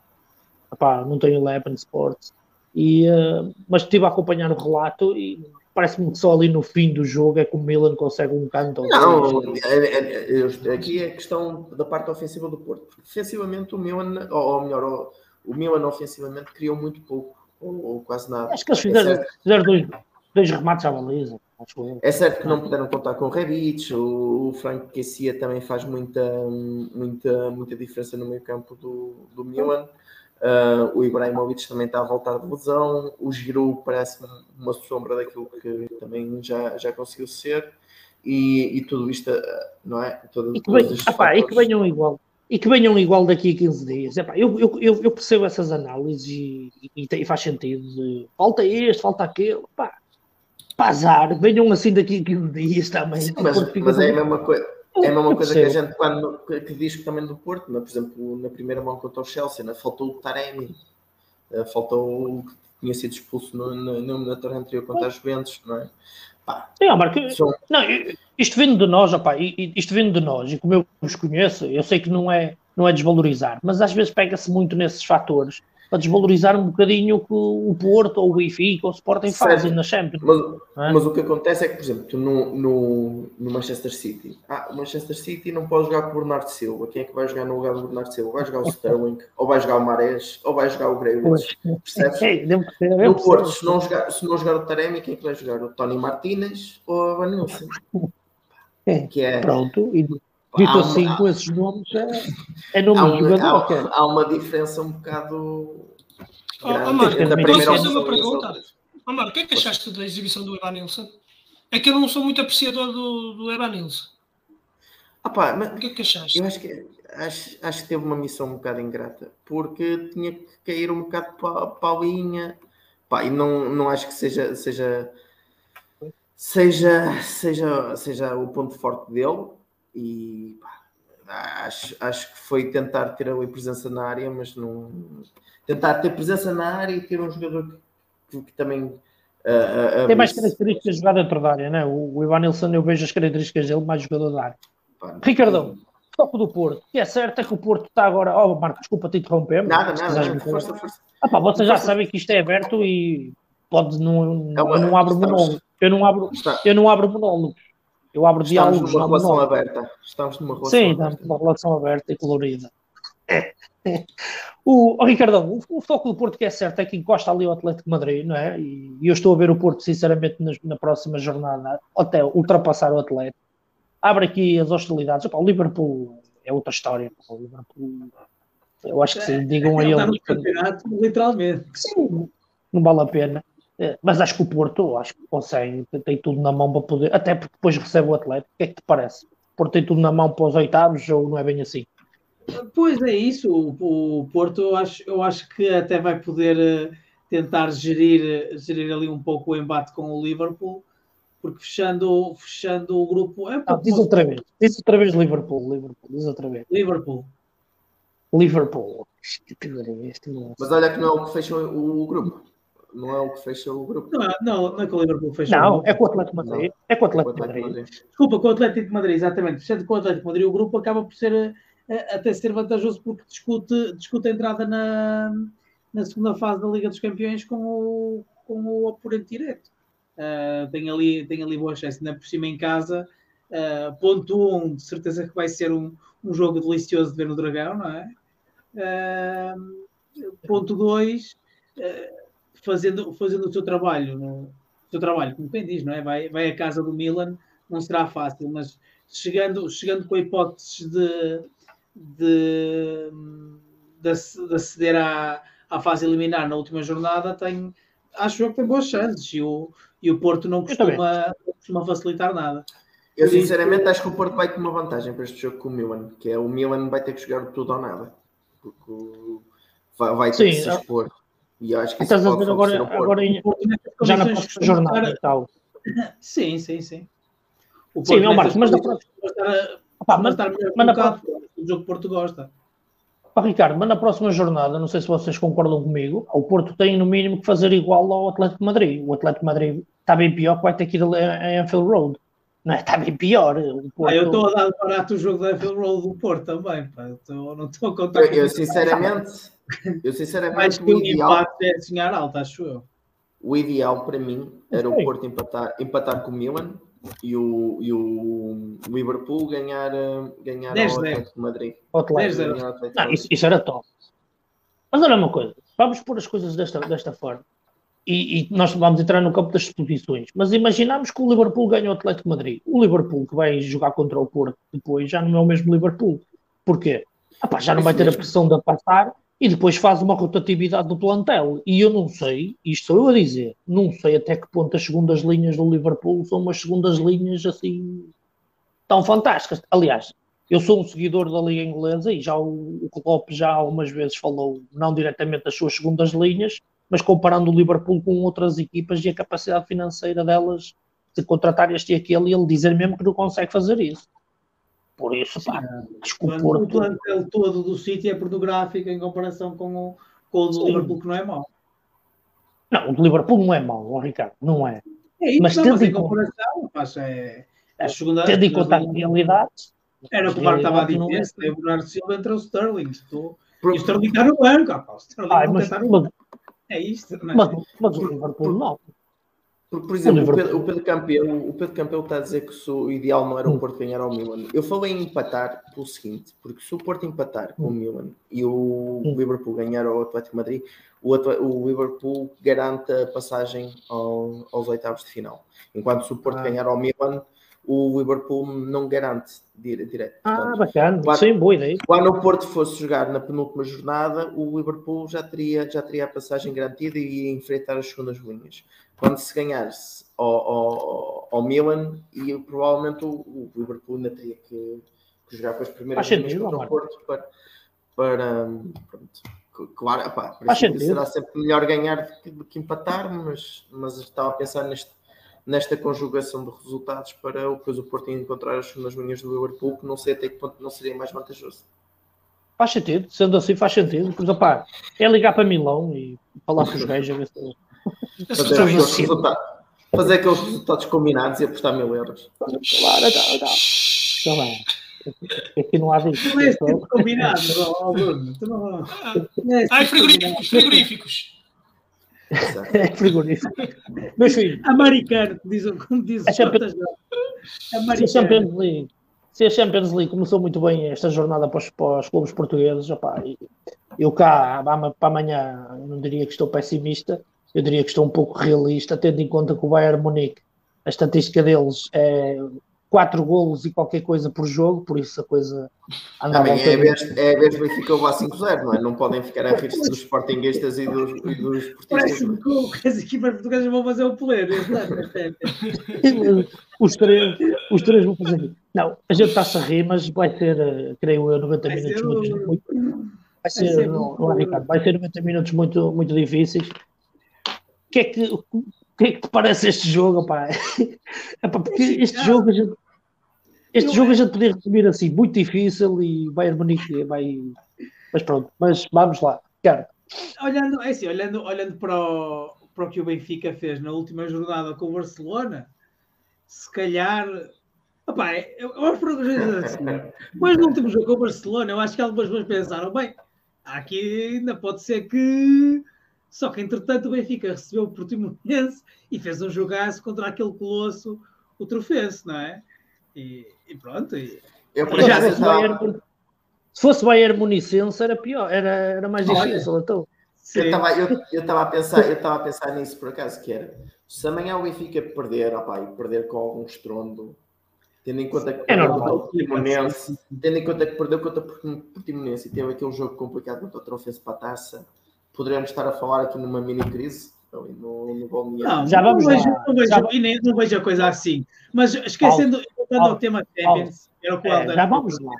Opá, não tenho Eleven Sports. E, uh, mas estive a acompanhar o relato e parece-me que só ali no fim do jogo é que o Milan consegue um canto. Não, é, é, é, aqui é a questão da parte ofensiva do Porto. Defensivamente, o Milan, ou, ou melhor, o Milan ofensivamente criou muito pouco, ou, ou quase nada. Acho que eles fizeram, é fizeram dois, dois remates à baliza. É certo que não puderam contar com o Rebic, o, o Frank Kessia também faz muita, muita, muita diferença no meio campo do, do Milan. Uh, o Ibrahimovic também está a voltar de lesão. O Giroud parece uma sombra daquilo que também já, já conseguiu ser. E, e tudo isto, não é? Todo, e, que venham, apá, e que venham igual e que venham igual daqui a 15 dias. Epá, eu, eu, eu, percebo essas análises e, e, e faz sentido. De, falta este, falta aquele. Pá, pá, azar, venham assim daqui a 15 dias também. Sim, mas, mas é a mesma coisa. É a mesma coisa que a gente quando, que diz também do Porto, né? por exemplo, na primeira mão contra o Chelsea, né? faltou o Taremi, uh, faltou o que tinha sido expulso no, no, no eliminatório anterior contra as Juventus, não é? Pá, Sim, Marco, são... não, isto vindo de nós, opa, isto vindo de nós, e como eu os conheço, eu sei que não é, não é desvalorizar, mas às vezes pega-se muito nesses fatores para desvalorizar um bocadinho o que o Porto ou o Benfica ou o Sporting certo. fazem na Champions. Mas, é? mas, o que acontece é que, por exemplo, tu no, no, no, Manchester City, ah, o Manchester City não pode jogar com o Bernardo Silva. Quem é que vai jogar no lugar do Bernardo Silva? Vai jogar o Sterling, ou vai jogar o Marés, ou vai jogar o Grealish. Percebes? É, no Porto, se não, jogar, se não jogar o Taremi, quem é que vai jogar? O Tony Martinez ou a Vanilson? É, que é... Pronto, e dito assim com esses nomes, é, é nome há, um, jogador. Há, há, uma diferença um bocado. Oh, Amaro, posso fazer uma pergunta? Amaro, o que é que achaste da exibição do Evanilson? É que eu não sou muito apreciador do, do Evanilson. Ah, pá, mas o que é que achaste? Eu acho que, acho, acho que teve uma missão um bocado ingrata, porque tinha que cair um bocado para, para a linha Pá, e não, não acho que seja, seja, seja, seja, seja o ponto forte dele. E pá, acho, acho que foi tentar ter ali presença na área, mas não. Tentar ter presença na área e ter um jogador que, que também. Uh, uh, Tem mais características de jogar dentro da área, né? O, o Ivan Nilsson, eu vejo as características dele mais jogador da área. Pá, Ricardão, toque do Porto. O que é certo é que o Porto está agora. Oh, Marco, desculpa te interromper. Nada, nada, nada. Força, força. Ah, pá, vocês já sabem que isto é aberto e pode não, é eu não abro monólogo. Eu não abro, eu não abro monólogo. Eu abro Estamos diálogos. numa relação monólogo. aberta. Estamos numa relação Sim, aberta. estamos numa relação aberta e colorida. O, oh, Ricardão, o, o, foco do Porto que é certo é que encosta ali o Atlético de Madrid, não é? E, e eu estou a ver o Porto, sinceramente, na, na, próxima jornada, até ultrapassar o Atlético. Abre aqui as hostilidades. Opa, o Liverpool é outra história. O Liverpool, eu acho que sim, digam a ele. campeonato, literalmente. Sim, não vale a pena. É, mas acho que o Porto, acho que consegue, tem tudo na mão para poder, até porque depois recebe o Atlético. O que é que te parece? O Porto tem tudo na mão para os oitavos ou não é bem assim? Pois é isso, o, o Porto eu acho, eu acho que até vai poder uh, tentar gerir, gerir ali um pouco o embate com o Liverpool, porque fechando, fechando o grupo. É um ah, diz outra vez, diz outra vez Liverpool, Liverpool, diz outra vez. Liverpool. Liverpool. Mas olha que não é o que fecha o, o grupo. Não é o que fecha o grupo. Não, não, não é que o Liverpool fecha não, o grupo. é com o Atlético Madrid. Não, é com o Atlético, Atlético Madrid. Madrid. Desculpa, com o Atlético de Madrid, exatamente. Fechando com o Atlético Madrid, o grupo acaba por ser até ser vantajoso porque discute, discute a entrada na, na segunda fase da Liga dos Campeões com o, com o oponente direto. Uh, tem, ali, tem ali boa chance, ainda por cima em casa. Uh, ponto 1, um, de certeza que vai ser um, um jogo delicioso de ver no Dragão, não é? Uh, ponto 2, fazendo, fazendo o seu trabalho, no, o seu trabalho, como quem diz, não é? Vai, vai à casa do Milan, não será fácil, mas chegando, chegando com a hipótese de, de, de, de aceder à, à fase eliminar na última jornada, tem, acho que tem boas chances e o, e o Porto não costuma, não costuma facilitar nada. Eu sinceramente acho que o Porto vai ter uma vantagem para este jogo com o Milan, que é o Milan vai ter que jogar tudo ou nada, porque vai, vai ter Sim, que se expor. E acho que estás a ver agora, agora em, já na próxima jornada e tal. Sim, sim, sim. O Sim, não, Marcos, mas na próxima. Opa, mas, mas na próxima o jogo que Porto gosta. Oh, Ricardo, mas na próxima jornada, não sei se vocês concordam comigo, o Porto tem no mínimo que fazer igual ao Atlético de Madrid. O Atlético de Madrid está bem pior que vai ter que ir a Anfield Road. Não é? Está bem pior. Porto... Ah, eu estou a dar barato o jogo da Anfield Road do Porto também. Pá. Eu tô, não estou a contar Eu, eu sinceramente, eu sinceramente, acho que o ideal... impacto é sonhar alto, acho eu. O ideal para mim era o Porto empatar, empatar com o Milan e o, e o Liverpool ganhar, ganhar 10 ao Atlético de Madrid. Não, isso, isso, era top. Mas olha uma coisa, vamos pôr as coisas desta, desta forma. E, e, nós vamos entrar no campo das suposições. Mas imaginamos que o Liverpool ganha o Atlético de Madrid. O Liverpool que vai jogar contra o Porto depois já não é o mesmo Liverpool. Porquê? Ah, já não vai ter a pressão de passar e depois faz uma rotatividade do plantel. E eu não sei, isto sou eu a dizer, não sei até que ponto as segundas linhas do Liverpool são umas segundas linhas assim tão fantásticas. Aliás, eu sou um seguidor da Liga Inglesa e já o, o Klopp já algumas vezes falou, não diretamente das suas segundas linhas, mas comparando o Liverpool com outras equipas e a capacidade financeira delas de contratar este e aquele, e ele dizer mesmo que não consegue fazer isso. Por isso, pá, desculpa. O plantel todo do City é pornográfico em comparação com o, com o do Liverpool, que não é mau. Não, o do Liverpool não é mau, Ricardo, não é. É isso, mas, não, mas em comparação, pá, é, é a segunda. Tendo em conta as realidades. Era o que o Marco estava a dizer, se é o Bernardo Silva entre o Sterling. Estou... E o Sterling está no banco, rapaz. O Sterling Ai, mas, está no banco. É isto, não é? Mas, mas o Liverpool não. Por, por exemplo, o Pedro, o Pedro, o Pedro está a dizer que o ideal não era o hum. Porto ganhar ao Milan. Eu falei em empatar pelo seguinte, porque se o Porto empatar com o hum. Milan e o hum. Liverpool ganhar ao Atlético Madrid, o, o Liverpool garante a passagem ao, aos oitavos de final. Enquanto se o Porto ah. ganhar ao Milan, o Liverpool não garante direto. Ah, bacana, quando, sim, boa ideia. Quando o Porto fosse jogar na penúltima jornada, o Liverpool já teria, já teria a passagem garantida e ia enfrentar as segundas linhas. Quando se ganhasse ao, ao, ao Milan, e provavelmente o, o, Liverpool ainda teria que, que jogar com as primeiras linhas contra o Porto para, para, pronto, Claro, pá, será sempre melhor ganhar do que, do que, empatar, mas, mas estava a pensar neste, nesta conjugação de resultados para depois o Porto encontrar as segundas linhas do Liverpool, que não sei até que ponto não seria mais vantajoso. Faz sentido, sendo assim faz sentido. Pois, opá, é ligar para Milão e falar com os gajos a ver se. Fazer aqueles, resultados, fazer aqueles resultados combinados e apostar mil euros. Claro, não, não. Sei lá. Aqui não há disso. Não é combinado, Bruno. Ah, frigoríficos. frigoríficos. É frigorífico. Meus filhos. Americano, como diz a Champions, a Champions League. Se a Champions League começou muito bem esta jornada para os, para os clubes portugueses, opa, eu cá para amanhã não diria que estou pessimista, eu diria que estou um pouco realista, tendo em conta que o Bayern Munique, a estatística deles é quatro golos e qualquer coisa por jogo, por isso a coisa andava Também é a vez, é a vez Benfica levar 5-0, não é? Não podem ficar a rir-se dos sportinguistas e dos, e dos Parece que as equipas portuguesas vão fazer o poder. os, três, os três vão fazer. Não, a gente está-se a rir, mas vai ser, eh, creio eu, 90 vai minutos muito, muito, Vai ser, vai ser não, não é, Ricardo, vai ser 90 minutos muito, muito difíceis. O que é que, o que é que te parece este jogo, pá? É, pá porque este jogo a gente, este jogo a gente podia resumir assim, muito difícil e Bayern Munique vai. Mas pronto, mas vamos lá. Quero. Olhando, é assim, olhando, olhando para, o, para o que o Benfica fez na última jornada com o Barcelona, se calhar. Opa, eu, eu acho que assim, depois no último jogo com o Barcelona, eu acho que algumas pessoas pensaram, bem, aqui ainda pode ser que. Só que entretanto o Benfica recebeu o Portimonense e fez um jogaço contra aquele colosso, o Trofense, não é? E, e pronto. E... Eu, por já, se, Bayern, se fosse Bayern Municense era pior, era, era mais difícil. Então. Eu estava eu, eu a pensar, eu a pensar nisso por acaso, que era se amanhã o Benfica perder, opa, e perder com algum estrondo, tendo em conta que é perdeu contra o Portimonense, tendo em conta que perdeu contra o Portimonense e teve aquele jogo complicado contra o Trofense para a taça, poderemos estar a falar aqui numa mini crise no, no Não, já vamos não vejo, não vejo, já... não vejo a coisa assim. Mas esquecendo, voltando ao tema Champions, era o que é, Já vamos lá.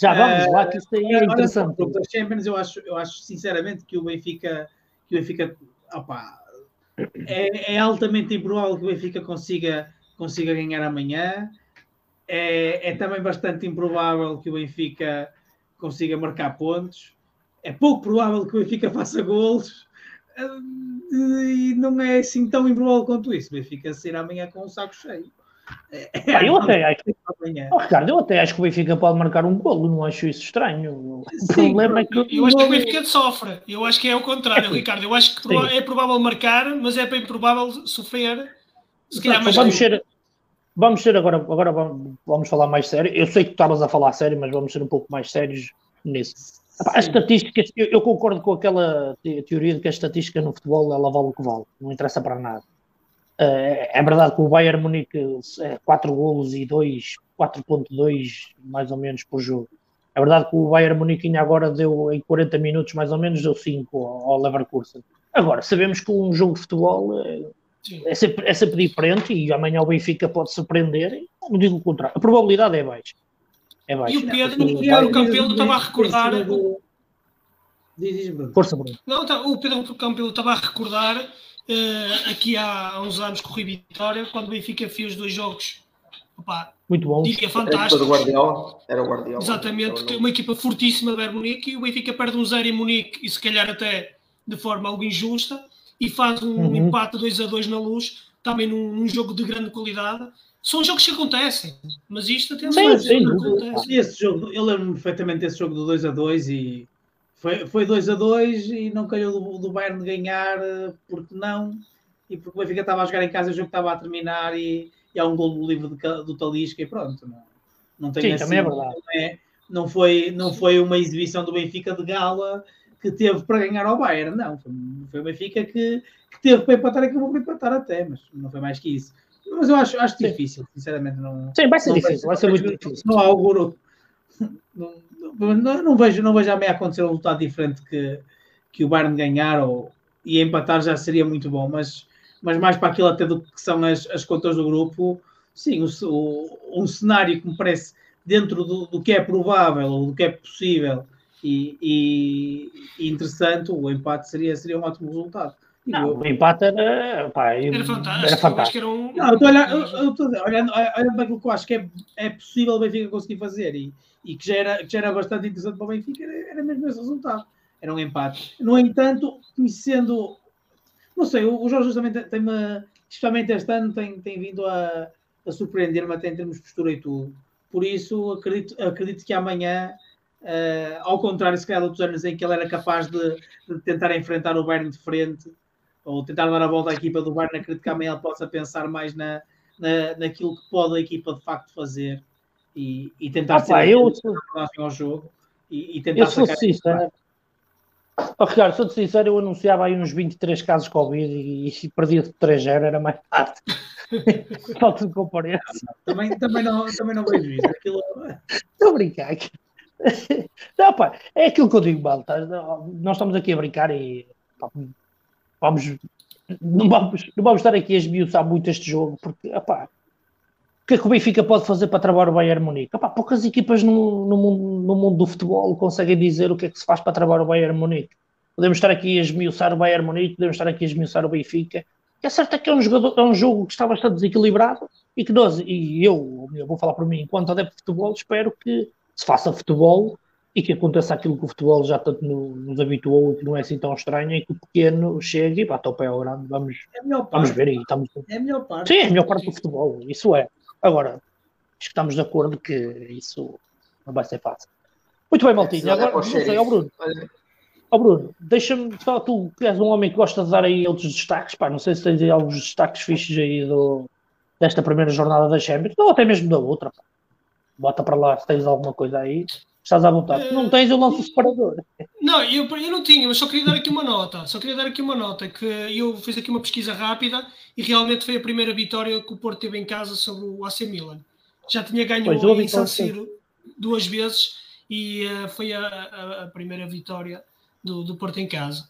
Já vamos lá, que isso aí é interessante. Olha, Champions, eu acho, eu acho sinceramente que o Benfica, que o Benfica opa, é, é, altamente improvável que o Benfica consiga, consiga ganhar amanhã. É, é também bastante improvável que o Benfica consiga marcar pontos. É pouco provável que o Benfica faça golos e não é assim tão improvável quanto isso. O Benfica sair amanhã com o um saco cheio. É, ah, eu até acho que, oh, Ricardo, eu até acho que o Benfica pode marcar um golo, não acho isso estranho. O Sim, problema é que. Eu acho que o Benfica sofre, eu acho que é o contrário, é, Ricardo. Eu acho que Sim. é provável marcar, mas é bem provável sofrer. Se calhar mais vamos ser, vamos ser agora, agora vamos, vamos falar mais sério. Eu sei que tu estavas a falar sério, mas vamos ser um pouco mais sérios nisso. As estatísticas, eu, eu, concordo com aquela teoria de que a estatística no futebol ela vale o que vale, não interessa para nada. Uh, é verdade que o Bayern Munique é 4 golos e 2, 4.2 mais ou menos por jogo. É verdade que o Bayern Munique ainda agora deu em 40 minutos mais ou menos deu 5 ao, ao Leverkusen. Agora, sabemos que um jogo de futebol é, é, sempre, é sempre diferente e amanhã o Benfica pode surpreender, não digo o contrário. A probabilidade é baixa. É baixo. E o Pedro, o Pedro Campelo estava a recordar. Força, Bruno. Não, tá, o Pedro Campelo estava a recordar uh, aqui há, uns anos Rui Vitória, quando o Benfica fez dois jogos. Opa, Muito bom. Diria fantástico. Era o Guardiola. Era o Guardiola. Exatamente, uma equipa fortíssima da Munique e o Benfica perde um zero em Munique e se calhar até de forma algo injusta e faz um uhum. empate 2 a 2 na luz, também num, num jogo de grande qualidade são jogos que acontecem, mas isto atenção, sim, sim, acontece. Esse jogo, eu lembro-me perfeitamente desse jogo do 2 a 2 e foi, foi 2 a 2 e não calhou do, do Bayern ganhar porque não, e porque o Benfica estava a jogar em casa, o jogo estava a terminar e, e há um gol do livro do, do Talisca e pronto. Não, não tem sim, assim, também é verdade. Não, é, não, foi, não foi uma exibição do Benfica de gala que teve para ganhar ao Bayern, não. Foi, foi o Benfica que, que teve para empatar e acabou por empatar até, mas não foi mais que isso. Mas eu acho, acho difícil, sinceramente. Não, Sim, vai ser difícil, vai, ser muito difícil. Não há auguro. Não, não, não, vejo, não vejo amanhã acontecer um resultado diferente que, que o Bayern ganhar ou, e empatar já seria muito bom, mas, mas mais para aquilo até do que são as, as contas do grupo, sim, o, o, um cenário que me parece dentro do, do que é provável ou do que é possível e, e, e interessante, o empate seria, seria um ótimo resultado. Não, o empate era, pá, Era fantástico. Era fantástico. Acho que era um... Não, eu estou olhando, eu, eu estou olhando, olhando para aquilo que eu acho que é, é possível o Benfica conseguir fazer e, e que, já era, que já era bastante interessante para o Benfica, era, era mesmo esse resultado. Era um empate. No entanto, conhecendo, não sei, o, Jorge Jesus também tem-me, especialmente este ano, tem, tem vindo a, a surpreender-me até em termos de postura e tudo. Por isso, acredito, acredito que amanhã, uh, ao contrário, se calhar, de outros anos em que ele era capaz de, de tentar enfrentar o Bayern de frente ou tentar dar a volta à equipa do Bayern, acredito que amanhã ele possa pensar mais na, na, naquilo que pode a equipa de facto fazer e, e tentar ah, ser pá, eu, ao jogo e, e tentar eu sou sincero. Oh, Ricardo, sou sincero, eu anunciava aí uns 23 casos de Covid e, e se perdia de 3 0 era mais tarde. Falta de comparência. Também, também, não, também não vejo isso. Aquilo... Estou a brincar. Não, pá, é aquilo que eu digo, Balta. Nós estamos aqui a brincar e pá, vamos, não, vamos, não vamos estar aqui a esmiuçar muito este jogo, porque, opá, o que é que o Benfica pode fazer para travar o Bayern Munique? Poucas equipas no, no, mundo, no mundo do futebol conseguem dizer o que é que se faz para travar o Bayern Munique. Podemos estar aqui a esmiuçar o Bayern Munique, podemos estar aqui a esmiuçar o Benfica. O que é certo é que é um, jogador, é um jogo que está bastante desequilibrado e que nós, e eu, eu vou falar por mim, enquanto adepto de futebol, espero que se faça futebol e que aconteça aquilo que o futebol já tanto nos habituou e que não é assim tão estranho, é que o pequeno chegue e bate ao pé ao grande, vamos, É vamos parte. ver aí. Estamos... É a melhor parte. Sim, é a melhor parte do futebol, isso é. Agora, acho que estamos de acordo que isso não vai ser fácil. Muito bem, Maltinho. Olha Agora, não sei, ó Bruno, ó Bruno, deixa-me só, tu que és um homem que gosta de dar aí outros destaques, pá, não sei se tens aí alguns destaques fixos aí do, desta primeira jornada da Champions, ou até mesmo da outra, pá. Bota para lá se tens alguma coisa aí. Estás à vontade. Se não tens, eu lanço o separador. Não, eu, eu não tinha, mas só queria dar aqui uma nota. Só queria dar aqui uma nota, que eu fiz aqui uma pesquisa rápida e realmente foi a primeira vitória que o Porto teve em casa sobre o AC Milan. Já tinha ganho Pois, em San falar Siro duas vezes e eh, foi a, a- a primeira vitória do, do Porto em casa.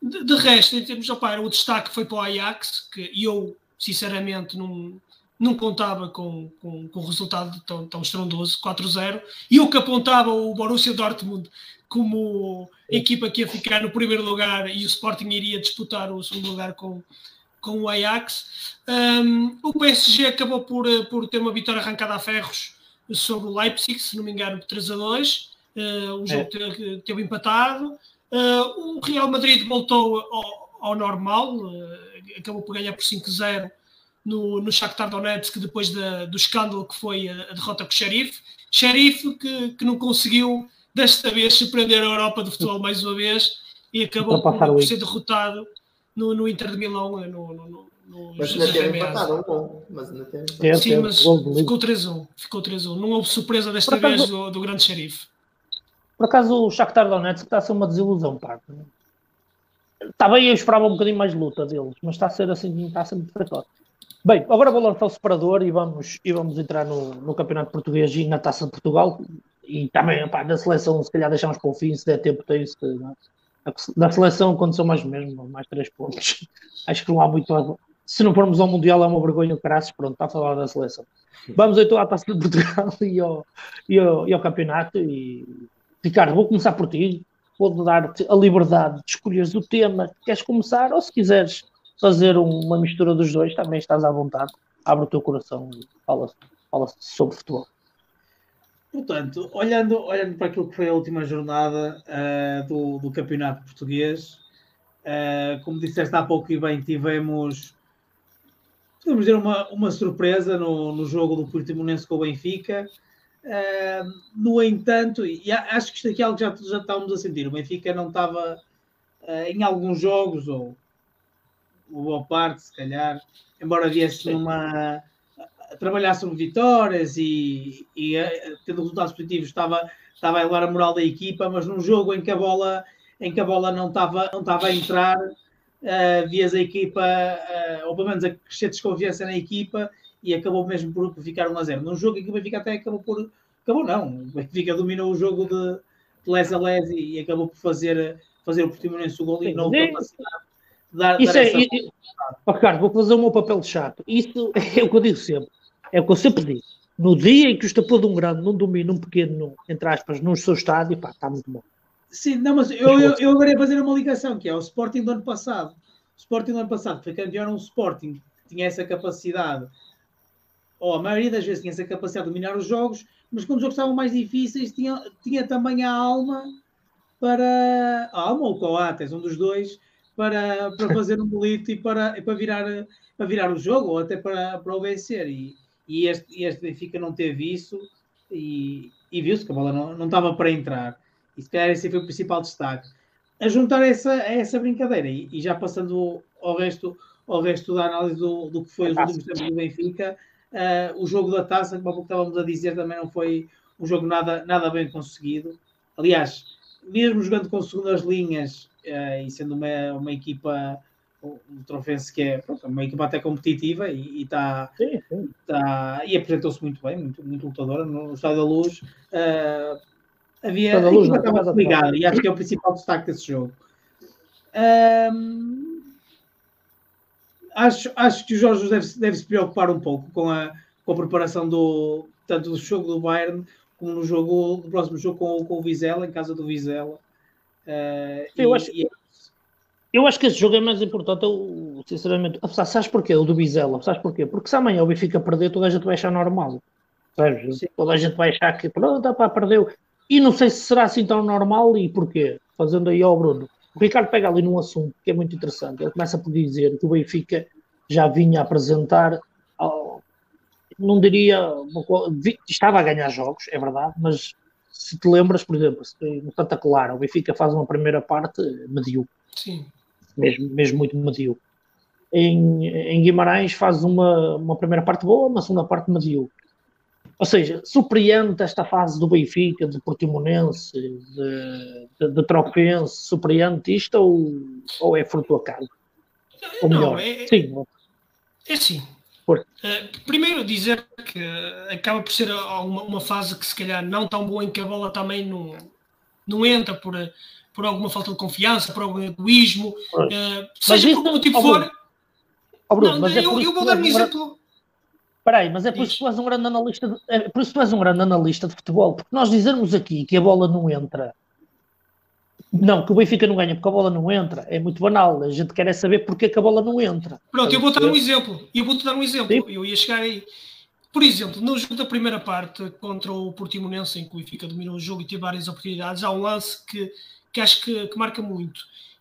De, de resto, em termos opá, o destaque foi para o Ajax, que eu, sinceramente, não, não contava com, com, com o resultado tão, tão estrondoso, 4-0, e eu que apontava o Borussia Dortmund como equipa que ia ficar no primeiro lugar e o Sporting iria disputar o segundo lugar com, com o Ajax. Um, o PSG acabou por, eh, por ter uma vitória arrancada a ferros sobre o Leipzig, se não me engano, por 3 a 2. Uh, o jogo É. teve, teve empatado. Uh, o Real Madrid voltou ao, ao normal, uh, acabou por ganhar por 5-0 no, no Shakhtar Donetsk depois da- do escândalo que foi a, a derrota com o Sheriff. Sheriff que, que não conseguiu desta vez surpreender a Europa do futebol mais uma vez e acabou por, Ultrapassar o por Inter. ser derrotado no, no Inter de Milão, eh, no, no, no, no mas ainda teve empatado um gol. Mas ainda teve empatado. É, Sim, é, mas gol ficou 3-1. Ficou 3-1. Não houve surpresa desta Por acaso- vez do, do grande xerife. Por acaso o Shakhtar Donetsk está a ser uma desilusão, pá. Está bem, eu esperava um bocadinho mais luta deles, mas está a ser assim, está a ser muito fracote. Bem, agora vou lançar o separador e vamos, e vamos entrar no, no Campeonato Português e na Taça de Portugal. E também, pá, na seleção, se calhar deixamos para o fim, se der tempo, tem isso. Na seleção aconteceu mais mesmo, mais três pontos. Acho que não há muito. Se não formos ao Mundial, é uma vergonha o. Pronto, está a falar da seleção. Vamos então à Taça de Portugal e ao, e ao, e ao campeonato. E, Ricardo, vou começar por ti. Vou dar-te a liberdade de escolheres o tema que queres começar, ou se quiseres fazer um- uma mistura dos dois, também estás à vontade. Abre o teu coração e fala, fala sobre futebol. Portanto, olhando, olhando para aquilo que foi a última jornada ah, do, do Campeonato Português, ah, como disseste há pouco e bem, tivemos, podemos dizer, uma, uma surpresa no, no jogo do Portimonense com o Benfica. Ah, no entanto, e acho que isto aqui é algo que já, já estávamos a sentir, o Benfica não estava em alguns jogos, ou ou boa parte, se calhar, embora viesse numa a trabalhar sobre vitórias e, e eh, tendo resultados positivos estava, estava a elevar a moral da equipa, mas num jogo em que a bola, em que a bola não, estava, não estava a entrar, eh, vias a equipa, eh, ou pelo menos a crescer desconfiança na equipa e acabou mesmo por, ficar 1 a 0. Num jogo em que o Benfica até acabou por. Acabou não, o Benfica dominou o jogo de, de les a les e, e acabou por fazer, fazer o Portimonense o gol e não é- de dar, Isso dar é, essa Ó, Ricardo, vou fazer o meu papel de chato. Isso é o que eu digo sempre. É o que eu sempre digo. No dia em que o estapor de um grande não domina um pequeno, entre aspas, no seu estádio, pá, está muito bom. Sim, não, mas eu, eu, eu agora ia fazer uma ligação, que é o Sporting do ano passado. O Sporting do ano passado foi campeão, um Sporting que tinha essa capacidade, ou a maioria das vezes tinha essa capacidade de dominar os jogos, mas quando os jogos estavam mais difíceis, tinha, tinha também a alma para. A alma ou o Coates, um dos dois, para, para fazer um bolito e para, para, virar, para virar o jogo, ou até para, para o vencer. E, e este, este Benfica não teve isso e, e viu-se que a bola não, não estava para entrar. E se calhar esse foi o principal destaque. A juntar essa, essa brincadeira e, e, já passando ao resto, ao resto da análise do, do que foi os últimos tempos do Benfica, uh, o jogo da taça, como estávamos a dizer, também não foi um jogo nada, nada bem conseguido. Aliás, mesmo jogando com segundas linhas uh, e sendo uma, uma equipa o Trofense que é pronto, uma equipa até competitiva e está tá, e apresentou-se muito bem, muito, muito lutadora no Estádio da Luz. Uh, havia a luz, equipa estava ligada e acho que é o principal destaque desse jogo. Um, acho, acho que o Jorge deve, deve se preocupar um pouco com a, com a preparação do tanto do jogo do Bayern como no jogo do próximo jogo com, com o Vizela, em casa do Vizela. Uh, eu, e, acho, e... eu acho que esse jogo é mais importante, eu, sinceramente. Sabes porquê? O do Vizela, sabes porquê? Porque se amanhã o Benfica perder, toda a gente vai achar normal. Sabes? Toda a gente vai achar que pronto, pá, perdeu. E não sei se será assim tão normal e porquê. Fazendo aí ao Bruno. O Ricardo pega ali num assunto que é muito interessante. Ele começa por dizer que o Benfica já vinha a apresentar, não diria, estava a ganhar jogos, é verdade, mas se te lembras, por exemplo, no Santa Clara, o Benfica faz uma primeira parte medíocre. Sim. Mesmo, mesmo muito medíocre. Em, em Guimarães faz uma, uma primeira parte boa, uma segunda parte medíocre. Ou seja, surpreende esta fase do Benfica, de Portimonense, de, de, de Trofense, surpreende isto ou, ou é fruto do acaso? Ou melhor, não, é, sim. É sim. Uh, primeiro dizer que acaba por ser uma, uma, fase que se calhar não tão boa em que a bola também não, não entra por, por alguma falta de confiança, por algum egoísmo, uh, seja por que motivo for. Oh, Bruno, não, é eu, eu vou dar um exemplo. Espera aí, mas é por isso que tu és um grande analista, de, é por isso que tu és um grande analista de futebol, porque nós dizermos aqui que a bola não entra, não, que o Benfica não ganha porque a bola não entra, é muito banal. A gente quer é saber porque é que a bola não entra. Pronto, eu vou-te dar um exemplo. Eu vou-te dar um exemplo. Sim. Eu ia chegar aí. Por exemplo, no jogo da primeira parte contra o Portimonense, em que o Benfica dominou o jogo e teve várias oportunidades, há um lance que, que acho que, que marca muito,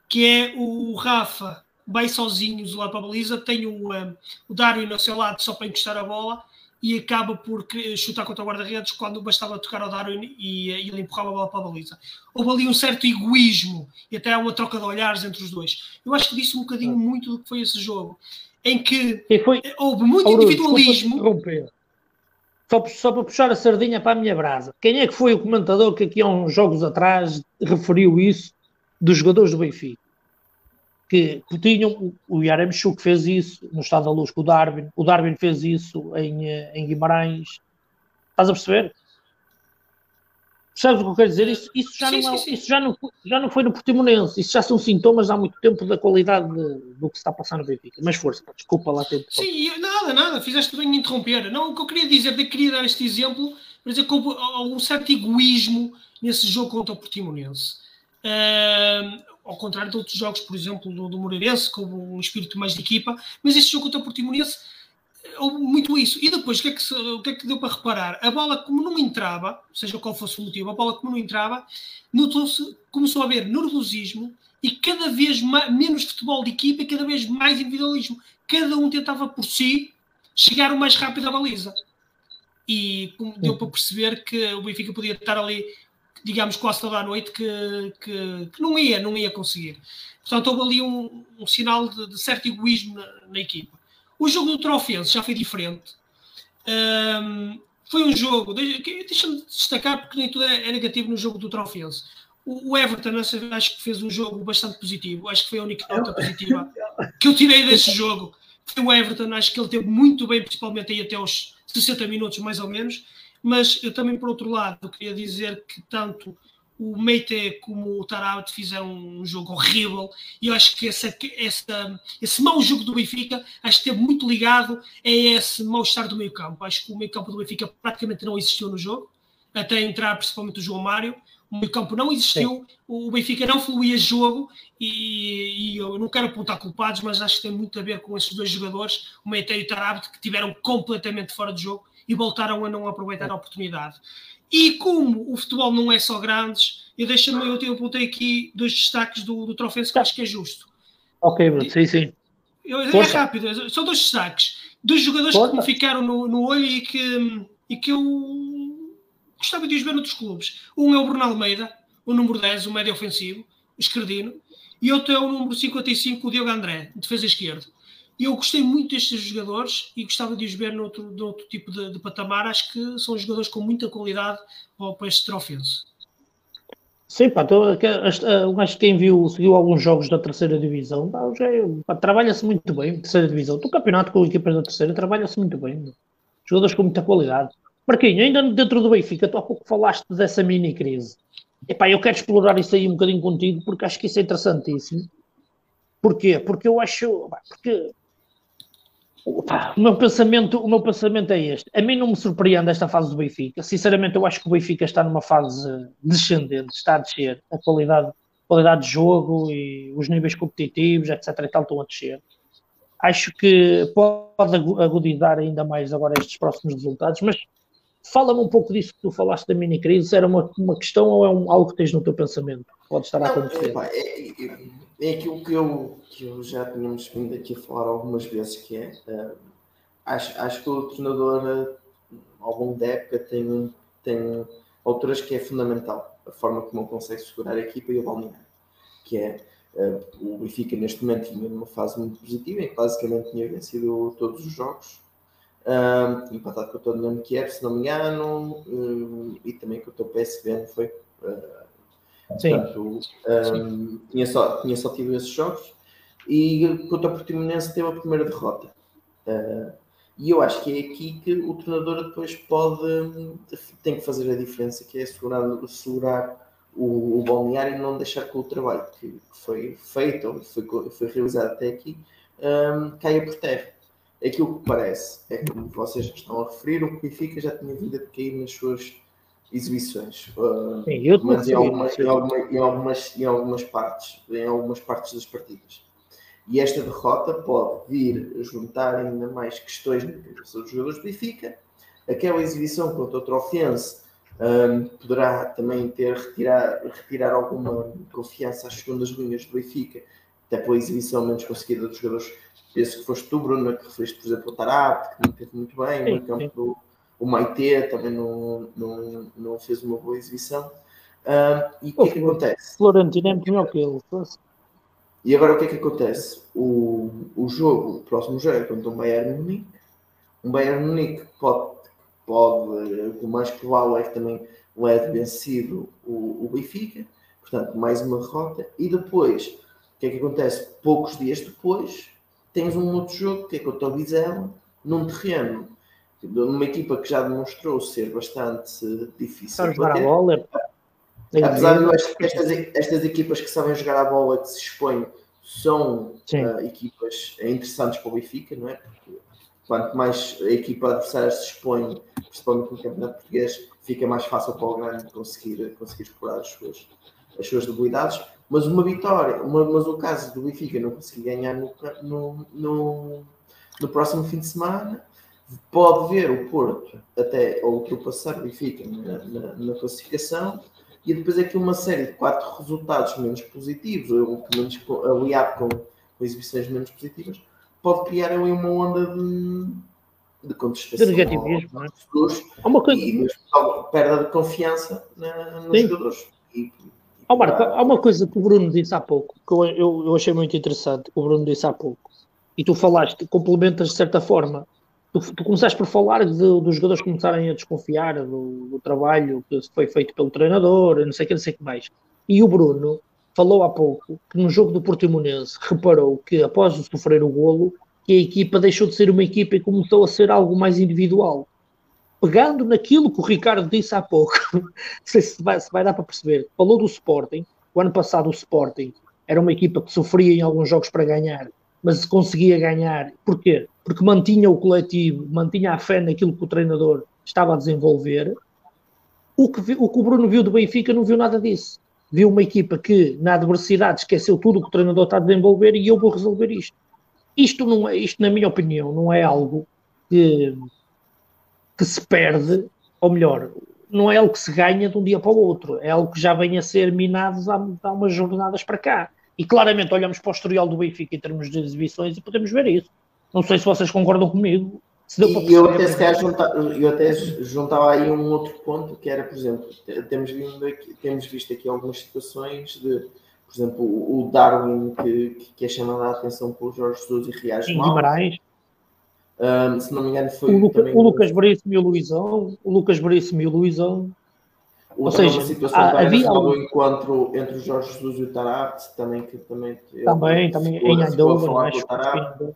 que é o Rafa vai sozinho lá para a baliza, tem o, um, o Dário ao seu lado só para encostar a bola e acaba por chutar contra o guarda-redes quando bastava tocar ao Darwin e, e ele empurrava a bola para a baliza. Houve ali um certo egoísmo e até há uma troca de olhares entre os dois. Eu acho que disse um bocadinho muito do que foi esse jogo, em que foi, houve muito individualismo. Só, só para puxar a sardinha para a minha brasa. Quem é que foi o comentador que aqui há uns jogos atrás referiu isso dos jogadores do Benfica? Que, que tinham, o Yaremchuk fez isso no Estado da Luz com o Darwin, o Darwin fez isso em, eh, em Guimarães. Estás a perceber? Sabes o que eu quero dizer? Isso, isso, já, sim, não é, sim, isso já, não, já não foi no Portimonense, isso já são sintomas há muito tempo da qualidade de, do que se está passando no Benfica. Mas força, desculpa lá tempo. Sim, nada, nada, fizeste bem em interromper. Não, o que eu queria dizer, eu queria dar este exemplo, para dizer que houve um certo egoísmo nesse jogo contra o Portimonense. Uh, ao contrário de outros jogos, por exemplo, do, do Moreirense, com um espírito mais de equipa, mas este jogo contra o Portimonense houve muito isso. E depois, o que, é que se, o que é que deu para reparar? A bola, como não entrava, seja qual fosse o motivo, a bola, como não entrava, notou-se, começou a haver nervosismo e cada vez mais, menos futebol de equipa e cada vez mais individualismo. Cada um tentava por si chegar o mais rápido à baliza. E deu para perceber que o Benfica podia estar ali digamos, quase toda a noite que, que, que, não ia, não ia conseguir. Portanto, houve ali um, um sinal de, de, certo egoísmo na, na, equipa. O jogo do Trofense já foi diferente. Um, foi um jogo, deixa-me destacar porque nem tudo é, é, negativo no jogo do Trofense. O, o Everton acho que fez um jogo bastante positivo, acho que foi a única nota positiva que eu tirei desse jogo. Foi o Everton, acho que ele teve muito bem, principalmente aí até aos 60 minutos mais ou menos mas eu também, por outro lado, queria dizer que tanto o Meite como o Tarabt fizeram um jogo horrível e eu acho que essa, essa, esse mau jogo do Benfica acho que esteve muito ligado a esse mau-estar do meio campo. Acho que o meio campo do Benfica praticamente não existiu no jogo, até entrar principalmente o João Mário. O meio campo não existiu, Sim. o Benfica não fluía jogo e, e, eu não quero apontar culpados, mas acho que tem muito a ver com esses dois jogadores, o Meiteiro e o Tarabte, que tiveram completamente fora de jogo e voltaram a não aproveitar a oportunidade. E como o futebol não é só grandes, eu deixo-me, eu, eu apontei aqui dois destaques do, do Trofense que acho que é justo. Ok, Bruno, sim, sim. Eu, é rápido, são dois destaques. Dois jogadores Força. que me ficaram no, no olho e que, e que eu gostava de os ver noutros clubes. Um é o Bruno Almeida, o número 10, o médio ofensivo, o esquerdino, e outro é o número 55, o Diogo André, defesa esquerdo. Eu gostei muito destes jogadores e gostava de os ver noutro, noutro tipo de, de patamar. Acho que são jogadores com muita qualidade para este trofense. Sim, pá, tô, eu acho que quem viu, seguiu alguns jogos da terceira divisão, trabalha-se muito bem, terceira divisão. Do campeonato com equipas da terceira, trabalha-se muito bem. Jogadores com muita qualidade. Marquinhos, ainda dentro do Benfica, tu há pouco falaste dessa mini crise. Epá, eu quero explorar isso aí um bocadinho contigo porque acho que isso é interessantíssimo. Porquê? Porque eu acho. Porque o meu, pensamento, o meu pensamento é este. A mim não me surpreende esta fase do Benfica. Sinceramente, eu acho que o Benfica está numa fase descendente, está a descer. A qualidade, a qualidade de jogo e os níveis competitivos, etc. e tal, estão a descer. Acho que pode agudizar ainda mais agora estes próximos resultados, mas Fala-me um pouco disso que tu falaste da mini crise. Era uma, uma questão ou é um, algo que tens no teu pensamento? Pode estar a acontecer. Não, é, é, é, aquilo que eu, que eu já tínhamos vindo aqui a falar algumas vezes, que é uh, acho, acho que o treinador uh, ao longo da época tem, tem alturas que é fundamental, a forma como ele consegue segurar a equipa e o balneário, que é uh, o Benfica neste momento tinha uma fase muito positiva, em que basicamente tinha vencido todos os jogos, empatado com o Tottenham Kiev, se não me engano, e também com o teu PSV, foi? Uh, Sim. Portanto, um, tinha, só, tinha só tido esses jogos e contra o Portimonense teve a primeira derrota. Uh, e eu acho que é aqui que o treinador depois pode, tem que fazer a diferença, que é segurar, segurar o, o balneário e não deixar que o trabalho que foi feito ou foi, foi realizado até aqui um, caia por terra aquilo que parece é que, como vocês estão a referir, o Benfica já tinha vindo a cair nas suas exibições. Uh, Sim, eu mas em, algumas, em, algumas, em, algumas, em algumas partes, em algumas partes das partidas. E esta derrota pode vir a juntar ainda mais questões na cabeça dos jogadores do Benfica. Aquela exibição contra o Trofense um, poderá também ter retirar, retirar alguma confiança às segundas linhas do Benfica, até pela exibição menos conseguida dos jogadores Penso que foste tu, Bruno, que referiste, por exemplo, o Tarap, que não teve muito bem, sim, no campo o Maite também não, não, não fez uma boa exibição. Um, e o que é que acontece? Florentino é muito melhor que ele. E agora o que é que acontece? O, o jogo, o próximo jogo é contra um Bayern Munique. Um Bayern Munique pode, pode, o mais provável é que também leve vencido o, o Benfica. Portanto, mais uma derrota. E depois, o que é que acontece? Poucos dias depois, tens um outro jogo que é contra o Vizela, num terreno, numa equipa que já demonstrou ser bastante difícil. Para jogar a bola. É Apesar de eu acho que estas, estas equipas que sabem jogar a bola, que se expõem, são uh, equipas interessantes para o Benfica, não é? Porque quanto mais a equipa adversária se expõe, principalmente no Campeonato Português, fica mais fácil para o grande conseguir, conseguir explorar as suas, as suas debilidades. Mas uma vitória, uma, mas o caso do Benfica não conseguir ganhar no, no, no, no, próximo fim de semana, pode ver o Porto até ultrapassar o Benfica na, na, na classificação e depois aqui uma série de quatro resultados menos positivos, ou pelo menos aliado com, com exibições menos positivas, pode criar ali uma onda de, de contestação. De negativismo, é? uma coisa... e perda de confiança na, nos Sim. jogadores. E, Oh, Marco, há uma coisa que o Bruno disse há pouco, que eu, eu, eu achei muito interessante, o Bruno disse há pouco, e tu falaste, complementas de certa forma. Tu, tu começaste por falar de, dos jogadores começarem a desconfiar do, do, trabalho que foi feito pelo treinador, não sei o que, não sei o que mais. E o Bruno falou há pouco que no jogo do Portimonense reparou que após sofrer o golo, que a equipa deixou de ser uma equipa e começou a ser algo mais individual pegando naquilo que o Ricardo disse há pouco, não sei se vai, se vai dar para perceber, falou do Sporting, o ano passado o Sporting era uma equipa que sofria em alguns jogos para ganhar, mas conseguia ganhar. Porquê? Porque mantinha o coletivo, mantinha a fé naquilo que o treinador estava a desenvolver. o que, o que o Bruno viu do Benfica não viu nada disso. Viu uma equipa que, na adversidade, esqueceu tudo o que o treinador está a desenvolver e eu vou resolver isto. Isto, não é, isto na minha opinião, não é algo que, que se perde, ou melhor, não é algo que se ganha de um dia para o outro, é algo que já vem a ser minado há, há umas jornadas para cá. E claramente olhamos para o historial do Benfica em termos de exibições e podemos ver isso. Não sei se vocês concordam comigo. E eu até, se junta, eu até juntava aí um outro ponto que era, por exemplo, temos, vindo aqui, temos visto aqui algumas situações de, por exemplo, o Darwin que, que é chamado a atenção pelo Jorge Jesus e reage mal. Guimarães. Um, se não me engano, foi o, Luca, o Lucas Veríssimo e o Luizão. O Lucas Veríssimo e o Luizão. Ou seja, situação há, havia algum encontro entre o Jorge Jesus e o Tarapte, também que também também, também em Andover, acho que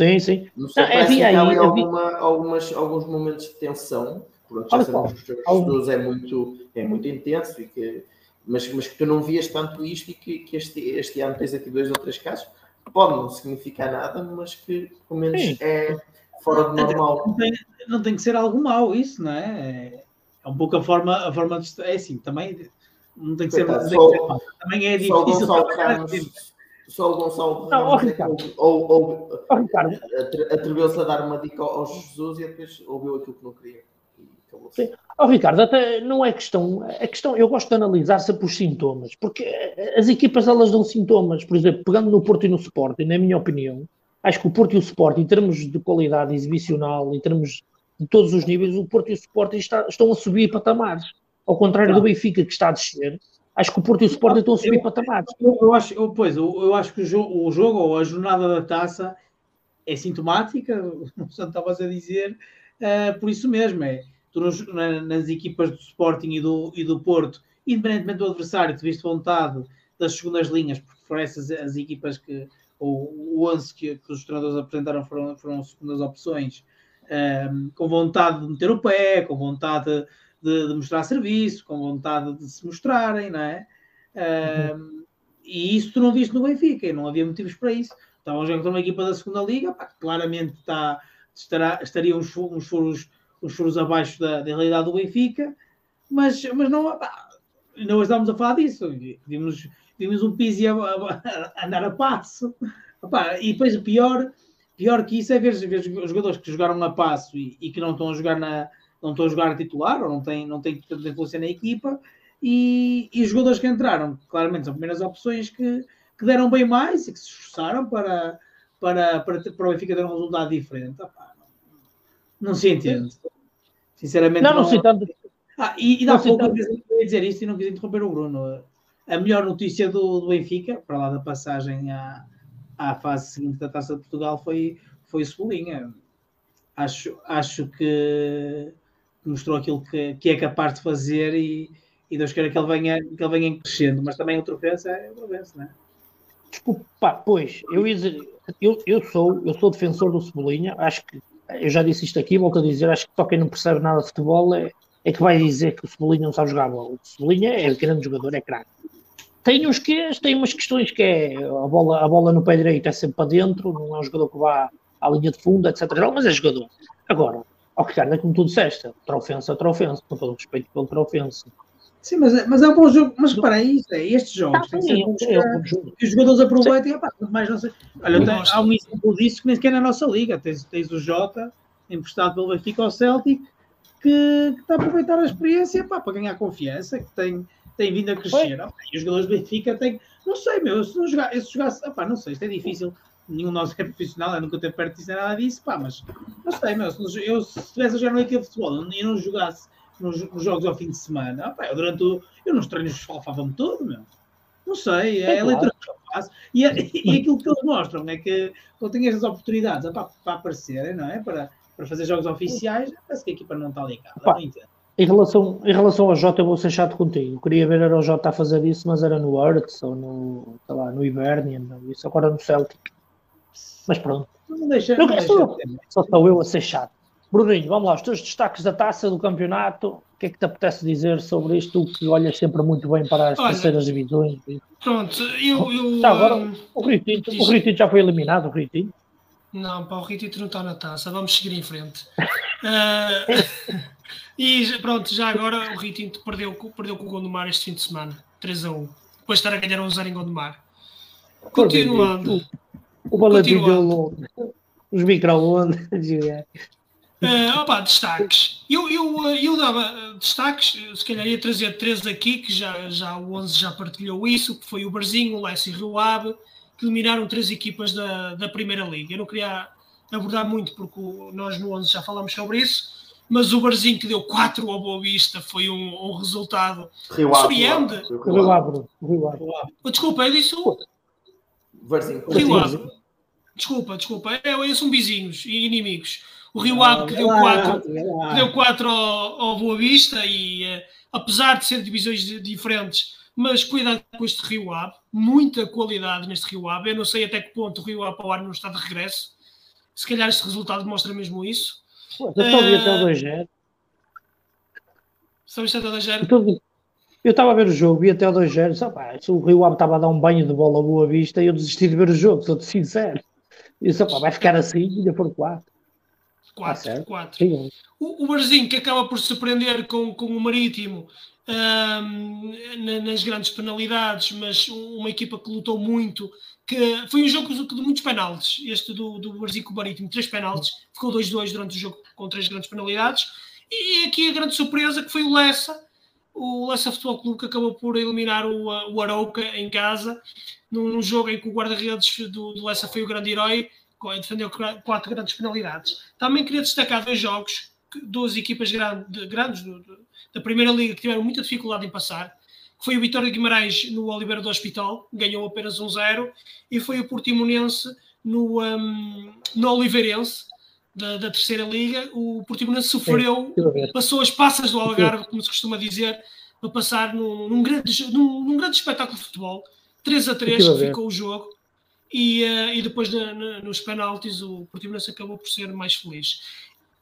Sim, sim. Não sei, não, havia aí, havia... Alguma, algumas, alguns momentos de tensão, porque já sabemos que o Jorge Jesus é muito, é muito intenso e que mas, mas que tu não vias tanto isto e que, que este, este ano tens aqui dois ou três casos pode não significar nada, mas que pelo menos Sim. é fora do normal. Não tem, não tem que ser algo mau isso, não é? É um pouco a forma, a forma de. É assim, também não tem que ser. Coitado, só, que ser também é difícil. Só o Gonçalo só o Gonçalo não, Ramos ou, ou, ou atreveu-se a dar uma dica ao Jesus e depois ouviu aquilo que não queria. Sim. Oh, Ricardo, até não é questão. A questão, eu gosto de analisar sempre os sintomas, porque as equipas elas dão sintomas. Por exemplo, pegando no Porto e no Sporting, na minha opinião, acho que o Porto e o Sporting, em termos de qualidade exibicional, em termos de todos os níveis, o Porto e o Sporting está, estão a subir patamares. Ao contrário do Benfica, que está a descer, acho que o Porto e o Sporting estão a subir eu, patamares. Eu, eu, acho, eu, pois, eu, eu acho que o jogo, o jogo ou a jornada da taça é sintomática, o Santo estava a dizer, uh, por isso mesmo. É, tu nos, na, nas equipas do Sporting e do, e do Porto, independentemente do adversário, tu viste vontade das segundas linhas, porque foram essas as equipas que, ou o 11 que, que, os treinadores apresentaram foram, foram segundas opções, um, com vontade de meter o pé, com vontade de, de, mostrar serviço, com vontade de se mostrarem, não é? Um, uhum. E isso tu não viste no Benfica, e não havia motivos para isso. Estavam jogando uma equipa da segunda liga, pá, claramente está, estará, estariam uns, uns furos os furos abaixo da, da realidade do Benfica, mas, mas não, não estamos a falar disso. Vimos, vimos um Pizzi a, a, a, andar a passo. e depois o pior, pior que isso é ver, ver os jogadores que jogaram a passo e, e, que não estão a jogar na não estão a jogar a titular ou não têm, não têm tanta influência na equipa e, e os jogadores que entraram, claramente são primeiras opções que, que deram bem mais e que se esforçaram para, para, para, para o Benfica ter um resultado diferente. Não se entende. Sinceramente. Não, não, não se entende. Ah, e, e dá pouco eu ia dizer isto e não quis interromper o Bruno. A melhor notícia do, do Benfica, para lá da passagem à, à fase seguinte da Taça de Portugal, foi, foi o Cebolinha. Acho, acho que mostrou aquilo que, que é capaz de fazer e, e Deus queira que ele venha, que ele venha crescendo, mas também outra vez é outra vez, não é? Desculpa, pois, eu, eu, eu, sou, eu sou defensor do Cebolinha, acho que eu já disse isto aqui, volto a dizer, acho que só quem não percebe nada de futebol é, é que vai dizer que o Cebolinha não sabe jogar bola. O Cebolinha é grande jogador, é craque. Tem uns que tem umas questões que é a bola, a bola no pé direito é sempre para dentro, não é um jogador que vá à linha de fundo, etc. Mas é jogador. Agora, ao Ricardo, é como tu disseste, outra ofensa, outra ofensa, com todo o respeito pela outra ofensa. Sim, mas, é, mas é um bom jogo. Mas para é isso, é estes jogos ah, sim, é, é um jogo. os jogadores aproveitem. Epá, mais não sei. Olha, tem, há um exemplo disso que nem sequer é na nossa liga. Tens, tens o Jota, emprestado pelo Benfica ao Celtic, que, que está a aproveitar a experiência epá, para ganhar confiança, que tem, tem vindo a crescer. e os jogadores do Benfica têm. Não sei, meu, se não jogar, se jogasse, epá, não sei, isto é difícil. Nenhum de nós é profissional, eu nunca teve perto disso, nada disso, pá, mas não sei, meu, se eu se estivesse a jogar no equipe de futebol e não jogasse nos, nos, jogos ao fim de semana, opa, eu durante o, eu nos treinos falfava-me todo, meu. Não sei, é, é a leitura que eu faço. E, é, e aquilo que eles mostram é que eu tenho estas oportunidades opa, para aparecerem, não é? Para, para fazer jogos oficiais, parece que a equipa não está ligada. Opa, em relação, em relação ao Jota, eu vou ser chato contigo. Eu queria ver era o Jota a fazer isso, mas era no Arts ou no, sei lá, no Hibernian, isso agora no Celtic. Mas pronto. Não deixa, não, deixa só, só sou eu a ser chato. Bruninho, vamos lá, os teus destaques da taça do campeonato, o que é que te apetece dizer sobre isto? Tu que olhas sempre muito bem para as Olha, terceiras divisões. Pronto, eu. eu já agora, um, o Rio Tinto, o Rio Tinto já foi eliminado, o Rio Tinto? Não, para o Rio Tinto não está na taça, vamos seguir em frente. uh, E pronto, já agora o Rio perdeu, perdeu com o Gondomar este fim de semana, 3 a 1. Depois de estar a ganhar um 0 em Gondomar. Continuando. O Valentim deu os micro-ondas. Uh, opa, destaques. Eu, eu, eu dava destaques, se calhar ia trazer três aqui, que já, já o 11 já partilhou isso, que foi o Barzinho, o Lessa e o Rio Ave, que eliminaram três equipas da, da Primeira Liga. Eu não queria abordar muito, porque nós no 11 já falamos sobre isso, mas o Barzinho que deu 4 ao Boa Vista foi um, um resultado Rio surpreende. Rio Ave. Rio Ave. Desculpa, eu disse o... Barzinho. Rio Ave. Desculpa, desculpa. É, é, são vizinhos e inimigos. O Rio Ave que deu 4 deu quatro ao, ao Boa Vista e uh, apesar de ser divisões diferentes, mas cuidado com este Rio Ave, muita qualidade neste Rio Ave. Eu não sei até que ponto o Rio Ave para o ar não está de regresso. Se calhar este resultado mostra mesmo isso. Eu só vi até o 2-0. Só viste até o 2-0? Eu estava a ver o jogo, vi até o 2-0. Se o Rio Ave estava a dar um banho de bola boa vista, eu desisti de ver o jogo, sou-te sincero. E disse, vai ficar assim e ainda for 4. 4, 4. O, o Barzinho que acaba por se surpreender com, com o Marítimo nas grandes penalidades, mas uma equipa que lutou muito, que foi um jogo de muitos penaltis, este do, do Barzinho com o Marítimo, três penaltis, ficou 2-2 durante o jogo com três grandes penalidades, e aqui a grande surpresa que foi o Lessa, o Lessa Futebol Clube que acabou por eliminar o, o Arauca em casa, num, num jogo em que o guarda-redes do, do Lessa foi o grande herói, defendeu quatro grandes penalidades. Também queria destacar dois jogos, duas equipas grande, grandes do, do, da Primeira Liga que tiveram muita dificuldade em passar, que foi o Vitória de Guimarães no Oliveira do Hospital, ganhou apenas 1-0, e foi o Portimonense no, um, no Oliveirense, da, da, terceira liga, o Portimonense sofreu, passou as passas do Algarve, como se costuma dizer, para passar num, num grande, num, num, grande espetáculo de futebol. 3 a 3 que ficou o jogo. E, uh, e depois na, na, nos penaltis o Portimonense acabou por ser mais feliz.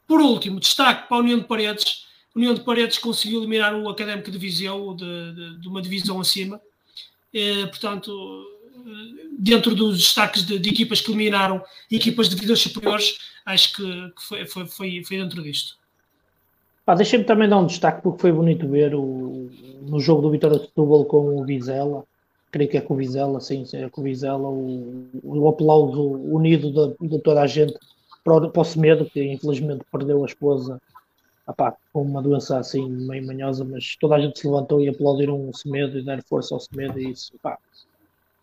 Por último, destaque para a União de Paredes. A União de Paredes conseguiu eliminar o Académico de Viseu de, de, de uma divisão acima. Uh, portanto, dentro dos destaques de, de, equipas que eliminaram equipas de divisões superiores, acho que, que foi, foi, foi, foi, dentro disto. Pá, Deixem-me também dar um destaque porque foi bonito ver o, no jogo do Vitória de Setúbal com o Vizela, creio que é com o Vizela, sim, é com o Vizela, o, o aplauso unido de, de, toda a gente para o, para o Semedo, que infelizmente perdeu a esposa apá, com uma doença assim meio manhosa, mas toda a gente se levantou e aplaudiram o Semedo e deram força ao Semedo e isso, pá,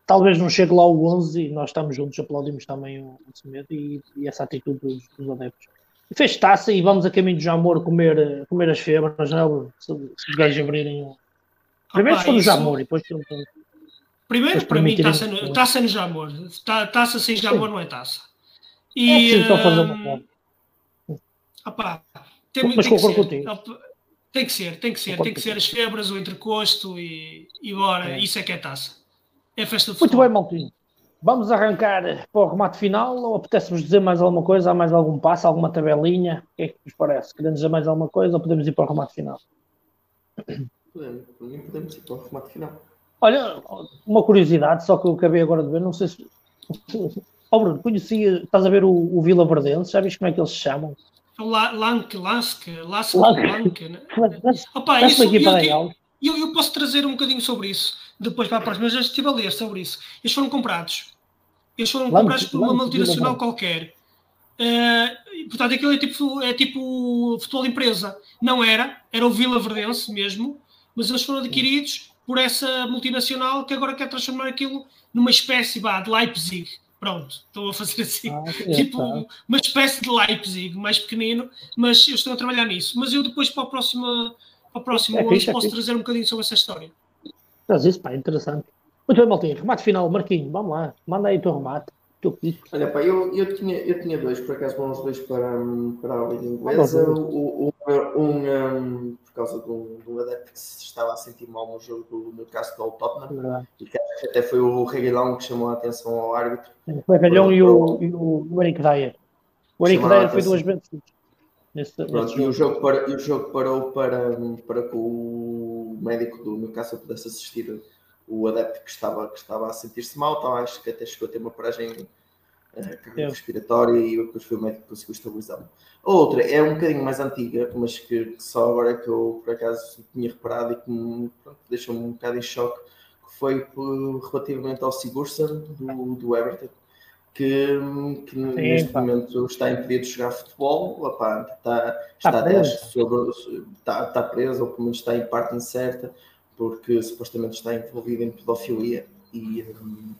talvez não chegue lá o 11 e nós estamos juntos, aplaudimos também o, o Semedo e, e, essa atitude dos, dos adeptos. E fez taça e vamos a caminho de Jamor comer, comer as febras, não é? Se, se os gajos abrirem o... Primeiro foi no Jamor e depois... Primeiro, para mim, taça no, taça no Jamor. Taça sem Jamor não é taça. E, é, sim, um, fazer uma opá, tem, tem, que ser, tem que ser, tem que ser, tem que ser as febras, o entrecosto e, e bora, é. isso é que é taça. É festa de Muito bem, Maltinho. Vamos arrancar para o remate final ou apetece-vos dizer mais alguma coisa? Há mais algum passo, alguma tabelinha? O que é que vos parece? Queremos dizer mais alguma coisa ou podemos ir para o remate final? Podemos, ir para o remate final. Olha, uma curiosidade, só que eu acabei agora de ver, não sei se. Oh, Bruno, conhecia, estás a ver o, o Vila Verdense, já viste como é que eles se chamam? Lank, Lask, Lask, Lank. Né? Opa, isso, eu, eu, eu, eu posso trazer um bocadinho sobre isso depois para a próxima, já estive a ler sobre isso. Eles foram comprados. Eles foram comprados por uma multinacional qualquer. Uh, portanto, aquilo é tipo, é tipo futebol empresa. Não era, era o Vila Verdense mesmo, mas eles foram adquiridos por essa multinacional que agora quer transformar aquilo numa espécie bah, de Leipzig. Pronto, estou a fazer assim, ah, é, tipo tá. uma espécie de Leipzig, mais pequenino, mas eu estou a trabalhar nisso. Mas eu depois para o próximo, para o próximo é, posso é trazer um bocadinho sobre essa história. Mas isso, pá, interessante. Muito bem, Maltinho. Remate final, Marquinho, vamos lá. Manda aí o teu remate. Teu Olha, pá, eu, eu, tinha, eu tinha dois, por acaso os dois para, para a Liga Inglesa. O, o, um, um, por causa de um, de um adepto que se estava a sentir mal no jogo do Newcastle Tottenham. É e que até foi o Reguilão que chamou a atenção ao árbitro. Foi o Reguilão e o, e o Eric Dyer. O Eric Dyer foi duas vezes. Pronto, e, o jogo para, e o jogo parou para, para que o médico do Newcastle pudesse assistir o adepto que estava, que estava a sentir-se mal. Então, acho que até chegou a ter uma paragem carga respiratória e depois foi o médico que conseguiu estabilizá-lo. A outra é um bocadinho mais antiga, mas que, que, só agora é que eu por acaso tinha reparado e que deixou-me um bocado em choque, que foi por, relativamente ao Sigurdsson do, do Everton, que, que Sim, neste pá. momento está impedido de jogar futebol, opá, está, está, está, preso. Sobre, está, está preso, ou pelo menos está em parte incerta, porque supostamente está envolvido em pedofilia e um,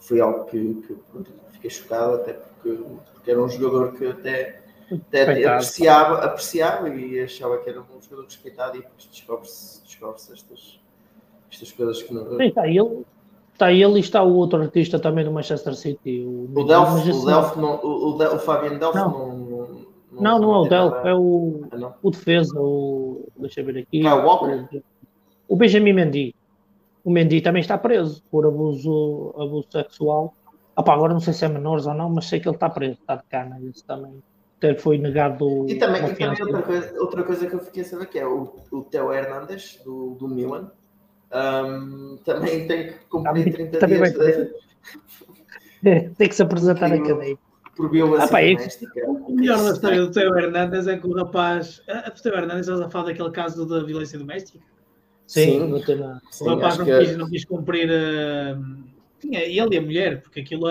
foi algo que, que pronto, fiquei chocado, até porque, porque, era um jogador que até, até apreciava, apreciava e achava que era um jogador respeitado e descobre-se descobre estas, estas coisas que não. Sim, está ele, está ele e está o outro artista também do Manchester City. O, o Delph, o, Delph não, o, o, o Fabian Delph não. não, não não, não, é o Delph, é o, ah, o defesa, o. Deixa eu ver aqui. Kyle Walker? O Benjamin Mendy. O Mendy também está preso por abuso, abuso sexual. Opa, agora não sei se é menores ou não, mas sei que ele está preso, está de cana. Isso também até foi negado. E também, e também outra, coisa, outra coisa que eu fiquei a saber que é o, o Theo Hernandes, do, do Milan, um, também tem que cumprir também, 30 também dias. De... É, tem que se apresentar na cadeia. Por violência ah, pá, é doméstica. O melhor da história do Theo Hernandes é que o rapaz. O Theo Hernandes estás a falar daquele caso da violência doméstica? Sim, sim, o rapaz não, que... quis, não quis cumprir. Uh, tinha ele e a mulher, porque aquilo,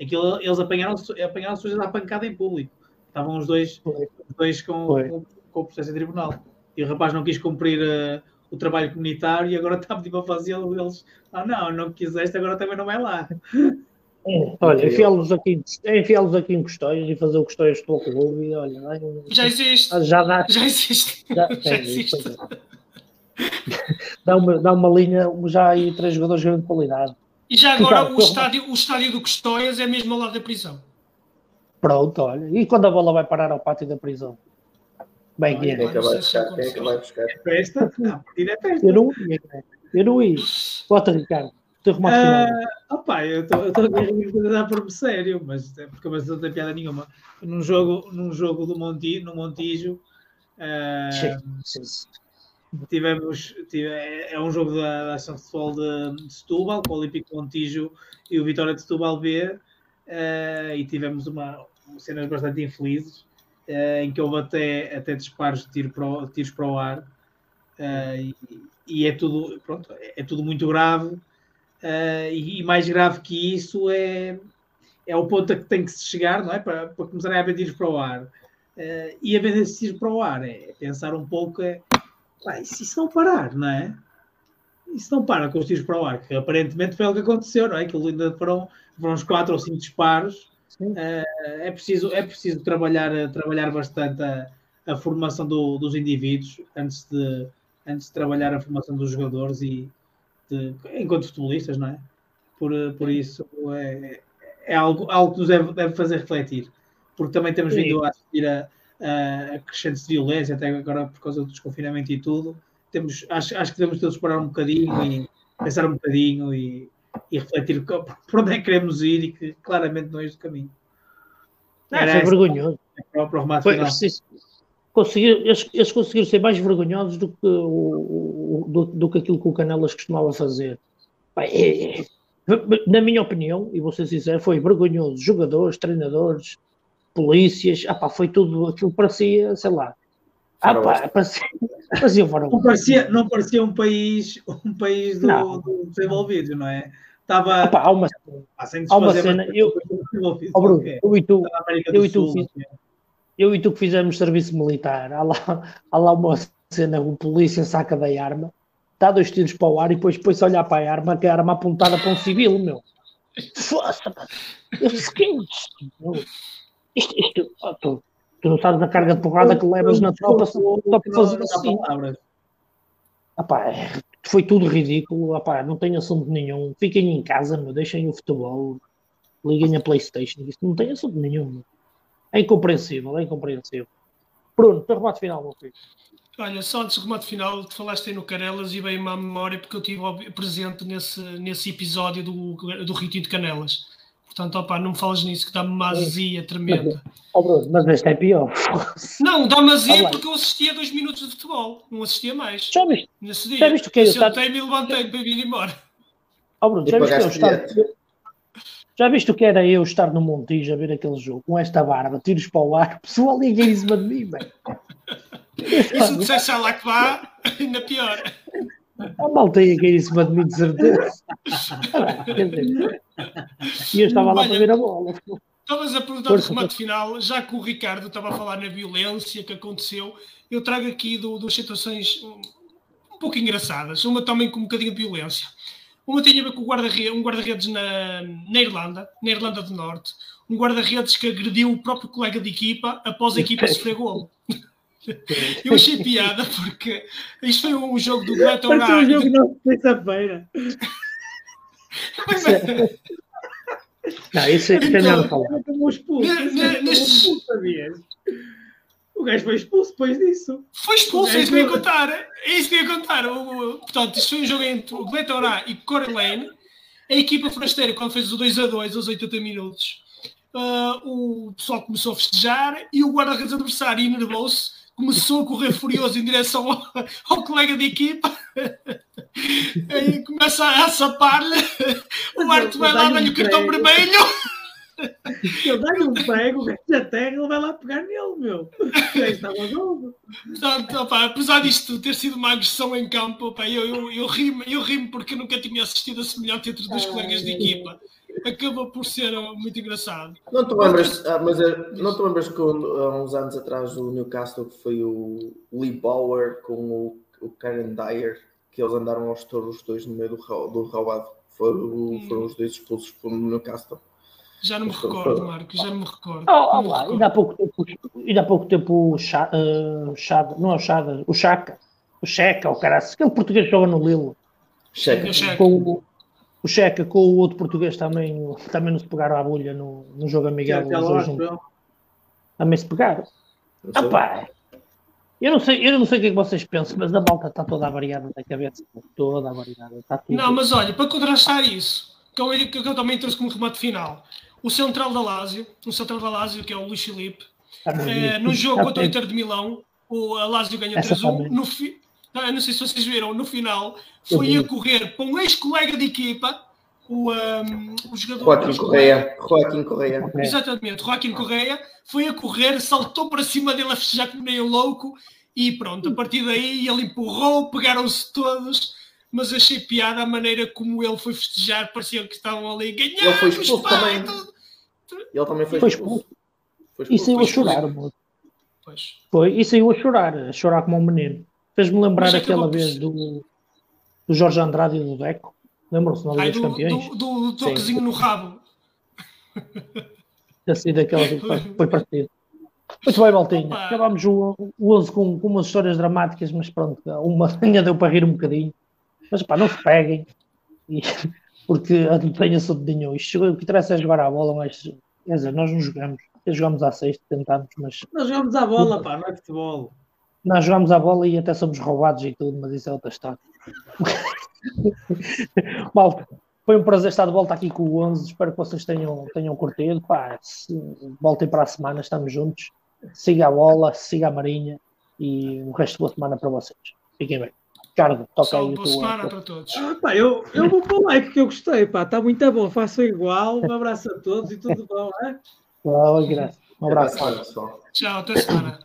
aquilo eles apanharam-se apanharam a pancada em público. Estavam os dois, os dois com, com, com, o processo em tribunal. E o rapaz não quis cumprir uh, o trabalho comunitário e agora está a pedir para fazer eles. Ah, não, não quiseste, agora também não vai lá. É, olha, enfiá-los aqui, enfiá aqui em Custóias e fazer o Custóias do clube e olha. Já existe. Já dá. Já existe. Já, já existe. dá, uma, dá uma linha, já aí três jogadores de grande qualidade. E já agora o, estádio, o estádio do Custóias é mesmo ao lado da prisão. Pronto, olha. E quando a bola vai parar ao pátio da prisão? Bem, quem é que vai buscar? Quem é que vai buscar? Festa? é festa. Eu não ia, eu não ia. Bota, Ricardo. Teu remate final. Uh, opa, eu estou a dar por sério, mas é porque mas não tem piada nenhuma. Num jogo, num jogo do Monti, no Montijo, uh, tivemos tive, é um jogo da, da Ação de Futebol de, de Setúbal, com o Olímpico Montijo e o Vitória de Setúbal B uh, e tivemos uma, cenas bastante infelizes uh, em que houve até, até disparos de, tiro para o, tiros para o ar uh, e, e, é tudo pronto, é tudo muito grave e, e, mais grave que isso é, é o ponto a que tem que se chegar não é? para, para começar a haver tiros para o ar e haver esses tiros para o ar é pensar um pouco é, Pá, isso, isso não parar, não é? Isso não para com os tiros para o ar, que aparentemente foi o que aconteceu, não é? Que ainda foram, foram uns 4 ou 5 disparos. Uh, é preciso, é preciso trabalhar, trabalhar bastante a, a formação do, dos indivíduos antes de, antes de trabalhar a formação dos jogadores e de, enquanto futebolistas, não é? Por, por isso é, é algo, algo que nos deve, deve fazer refletir, porque também temos Sim. vindo a assistir a, uh, crescentes de violência, até agora por causa do desconfinamento e tudo. Temos, acho, acho que devemos todos parar um bocadinho e pensar um bocadinho e, e refletir por onde é que queremos ir e que claramente não é este o caminho. Não, Era é vergonhoso. Conseguir, eles, eles, conseguiram ser mais vergonhosos do que, o, o, do, do, que aquilo que o Canelas costumava fazer. É, é, na minha opinião, e vou ser sincero, foi vergonhoso. Jogadores, treinadores, polícias, ah pá, foi tudo aquilo parecia, sei lá. Ah pá, parecia, parecia não, parecia, não parecia um país, um país do, do desenvolvido, não é? Estava. Ah, pá, há uma, há uma cena. Eu, oh, Bruno, eu e tu, eu e tu, fiz, eu e tu que fizemos serviço militar, há lá, há lá uma cena, o polícia saca da arma, dá dois tiros para o ar e depois põe-se a olhar para a arma, que é a arma apontada para um civil, meu. Foda-se, eu disse, que é isto, isto oh, tu, tu não sabes a carga de porrada que levas na tropa só, só para fazer assim. É, foi tudo ridículo. Apá, não tem assunto nenhum. Fiquem em casa, meu, deixem o futebol, liguem a Playstation. Isto não tem assunto nenhum. Meu. É incompreensível, é incompreensível. Bruno, teu remate final, meu filho. Olha, só antes do remate final, te falaste aí no Canelas e veio-me à memória porque eu estive presente nesse, nesse episódio do, do Ritinho de Canelas. Portanto, opa, não me falas nisso que dá-me uma azia tremenda. Oh, Bruno, mas este é pior. Não, dá-me azia porque eu assistia dois minutos de futebol, não assistia mais. Já viste? Nesse dia. Já viste o que é? Eu sentei-me e levantei para vir embora. Oh, Bruno, já viste que o estado... Já viste o que era eu estar no Montijo a ver aquele jogo com esta barba, tiros para o ar, pessoal ia em cima de mim, velho. E se dissesse a lá que vá, ainda pior. A malta ia cair em cima de mim, de certeza. E eu estava lá para ver a bola. Estavas a perguntar Força, remate final, já que o Ricardo estava a falar na violência que aconteceu, eu trago aqui do- duas situações um, pouco engraçadas, uma também com um bocadinho de violência. Uma tinha a ver com o guarda-redes, um guarda-redes na, na Irlanda, na Irlanda do Norte, um guarda-redes que agrediu o próprio colega de equipa após a equipa sofrer golo. Eu achei piada porque isto foi um jogo do Beto Parece um jogo nosso de terça-feira. Não, isso é isso é melhor não falar. Sabias? O gajo foi expulso depois disso. Foi expulso, é isso que eu ia contar. É isso que eu ia contar. O- o- portanto, isto foi um jogo entre o Gletorá e Corey Lane. A equipa forasteira, quando fez o 2 a 2 aos 80 minutos, ah, o pessoal começou a festejar e o guarda-redes adversário enervou-se, começou a correr furioso em direção ao, ao colega de equipa. Aí começa a sapar-lhe. O árbitro vai lá, dá-lhe o cartão vermelho. Ele dá-lhe um prego, da terra, ele vai lá pegar nele, meu. Portanto, opá, apesar disto ter sido uma agressão em campo, opá, eu, eu, eu rimo eu rimo porque nunca tinha assistido a semelhante entre dois colegas de equipa. Acabou por ser uh, muito engraçado. Não te lembras, ah, mas eh, não te lembras que há uns anos atrás o Newcastle foi o Lee Bauer com o, o Karen Dyer, que eles andaram aos touros os dois no meio do, do rabado. Foram, foram os dois expulsos pelo Newcastle. Já não me recordo, Marco, já não me recordo. Oh, oh, Não me lá, recordo. ainda há pouco tempo, ainda há pouco tempo o Cha- eh, Chada, não é o Chada, o Chaca, o Checa, o cara, aquele português que joga no Lilo, Checa. Com o, Checa com o outro português também, também não se pegaram à bolha no, no jogo amigável. Meu. Também se pegaram. Rapaz, eu não sei, eu não sei o que é que vocês pensam, mas a malta está toda variada da cabeça, toda variada, está tudo. Não, mas olha, para contrastar isso, que eu, que eu também trouxe como remate final, o central da Lazio, o central da Lazio, que é o Luís Filipe, muito eh, no jogo contra o. Inter de Milão, o a Lazio ganhou Essa 3-1. também. No fi... ah, não sei se vocês viram, no final Eu foi a correr para um ex-colega de equipa, o, um, o jogador. Joaquim Correia. Joaquim Correia. Exatamente, Joaquim Correia foi a correr, saltou para cima dele a festejar como nem um louco e pronto, a partir daí ele empurrou, pegaram-se todos, mas achei piada a maneira como ele foi festejar, parecia que estavam ali a ganhar. Ele foi expulso também. tudo. Ele também foi Foi expulso. Foi E saiu a expulso. chorar. Foi, e saiu a chorar, a chorar como um menino. Fez-me lembrar Mas aquela vez do, do Jorge Andrade e do Deco. Lembram-se na Liga dos do, Campeões? do, do, do toquezinho no rabo. Ter sido aquela que foi, partido. Muito bem, Maltinha. Opa. Acabámos o, o 11 com, com umas histórias dramáticas, mas pronto, uma ainda deu para rir um bocadinho. Mas pá, não se peguem. E- porque a tenha só dedinho. Isto o que interessa é jogar a bola, mas quer dizer, nós não jogamos. Jogamos à sexta, tentamos, mas Nós jogamos à bola, pá, não é futebol. Nós jogamos a bola e até somos roubados e tudo, mas isso é outra história. Malta, foi um prazer estar de volta aqui com o 11. Espero que vocês tenham, tenham curtido. Pá, se- voltem para a semana, estamos juntos. Siga a bola, siga a Marinha e o resto da boa semana para vocês. Fiquem bem. Ricardo, toca Só aí boa semana para todos. Ah, pá, eu, eu vou para o like que eu gostei, pá, está muito bom, faço igual, um abraço a todos e tudo bom, é? Graças. Um abraço. Tchau, até semana.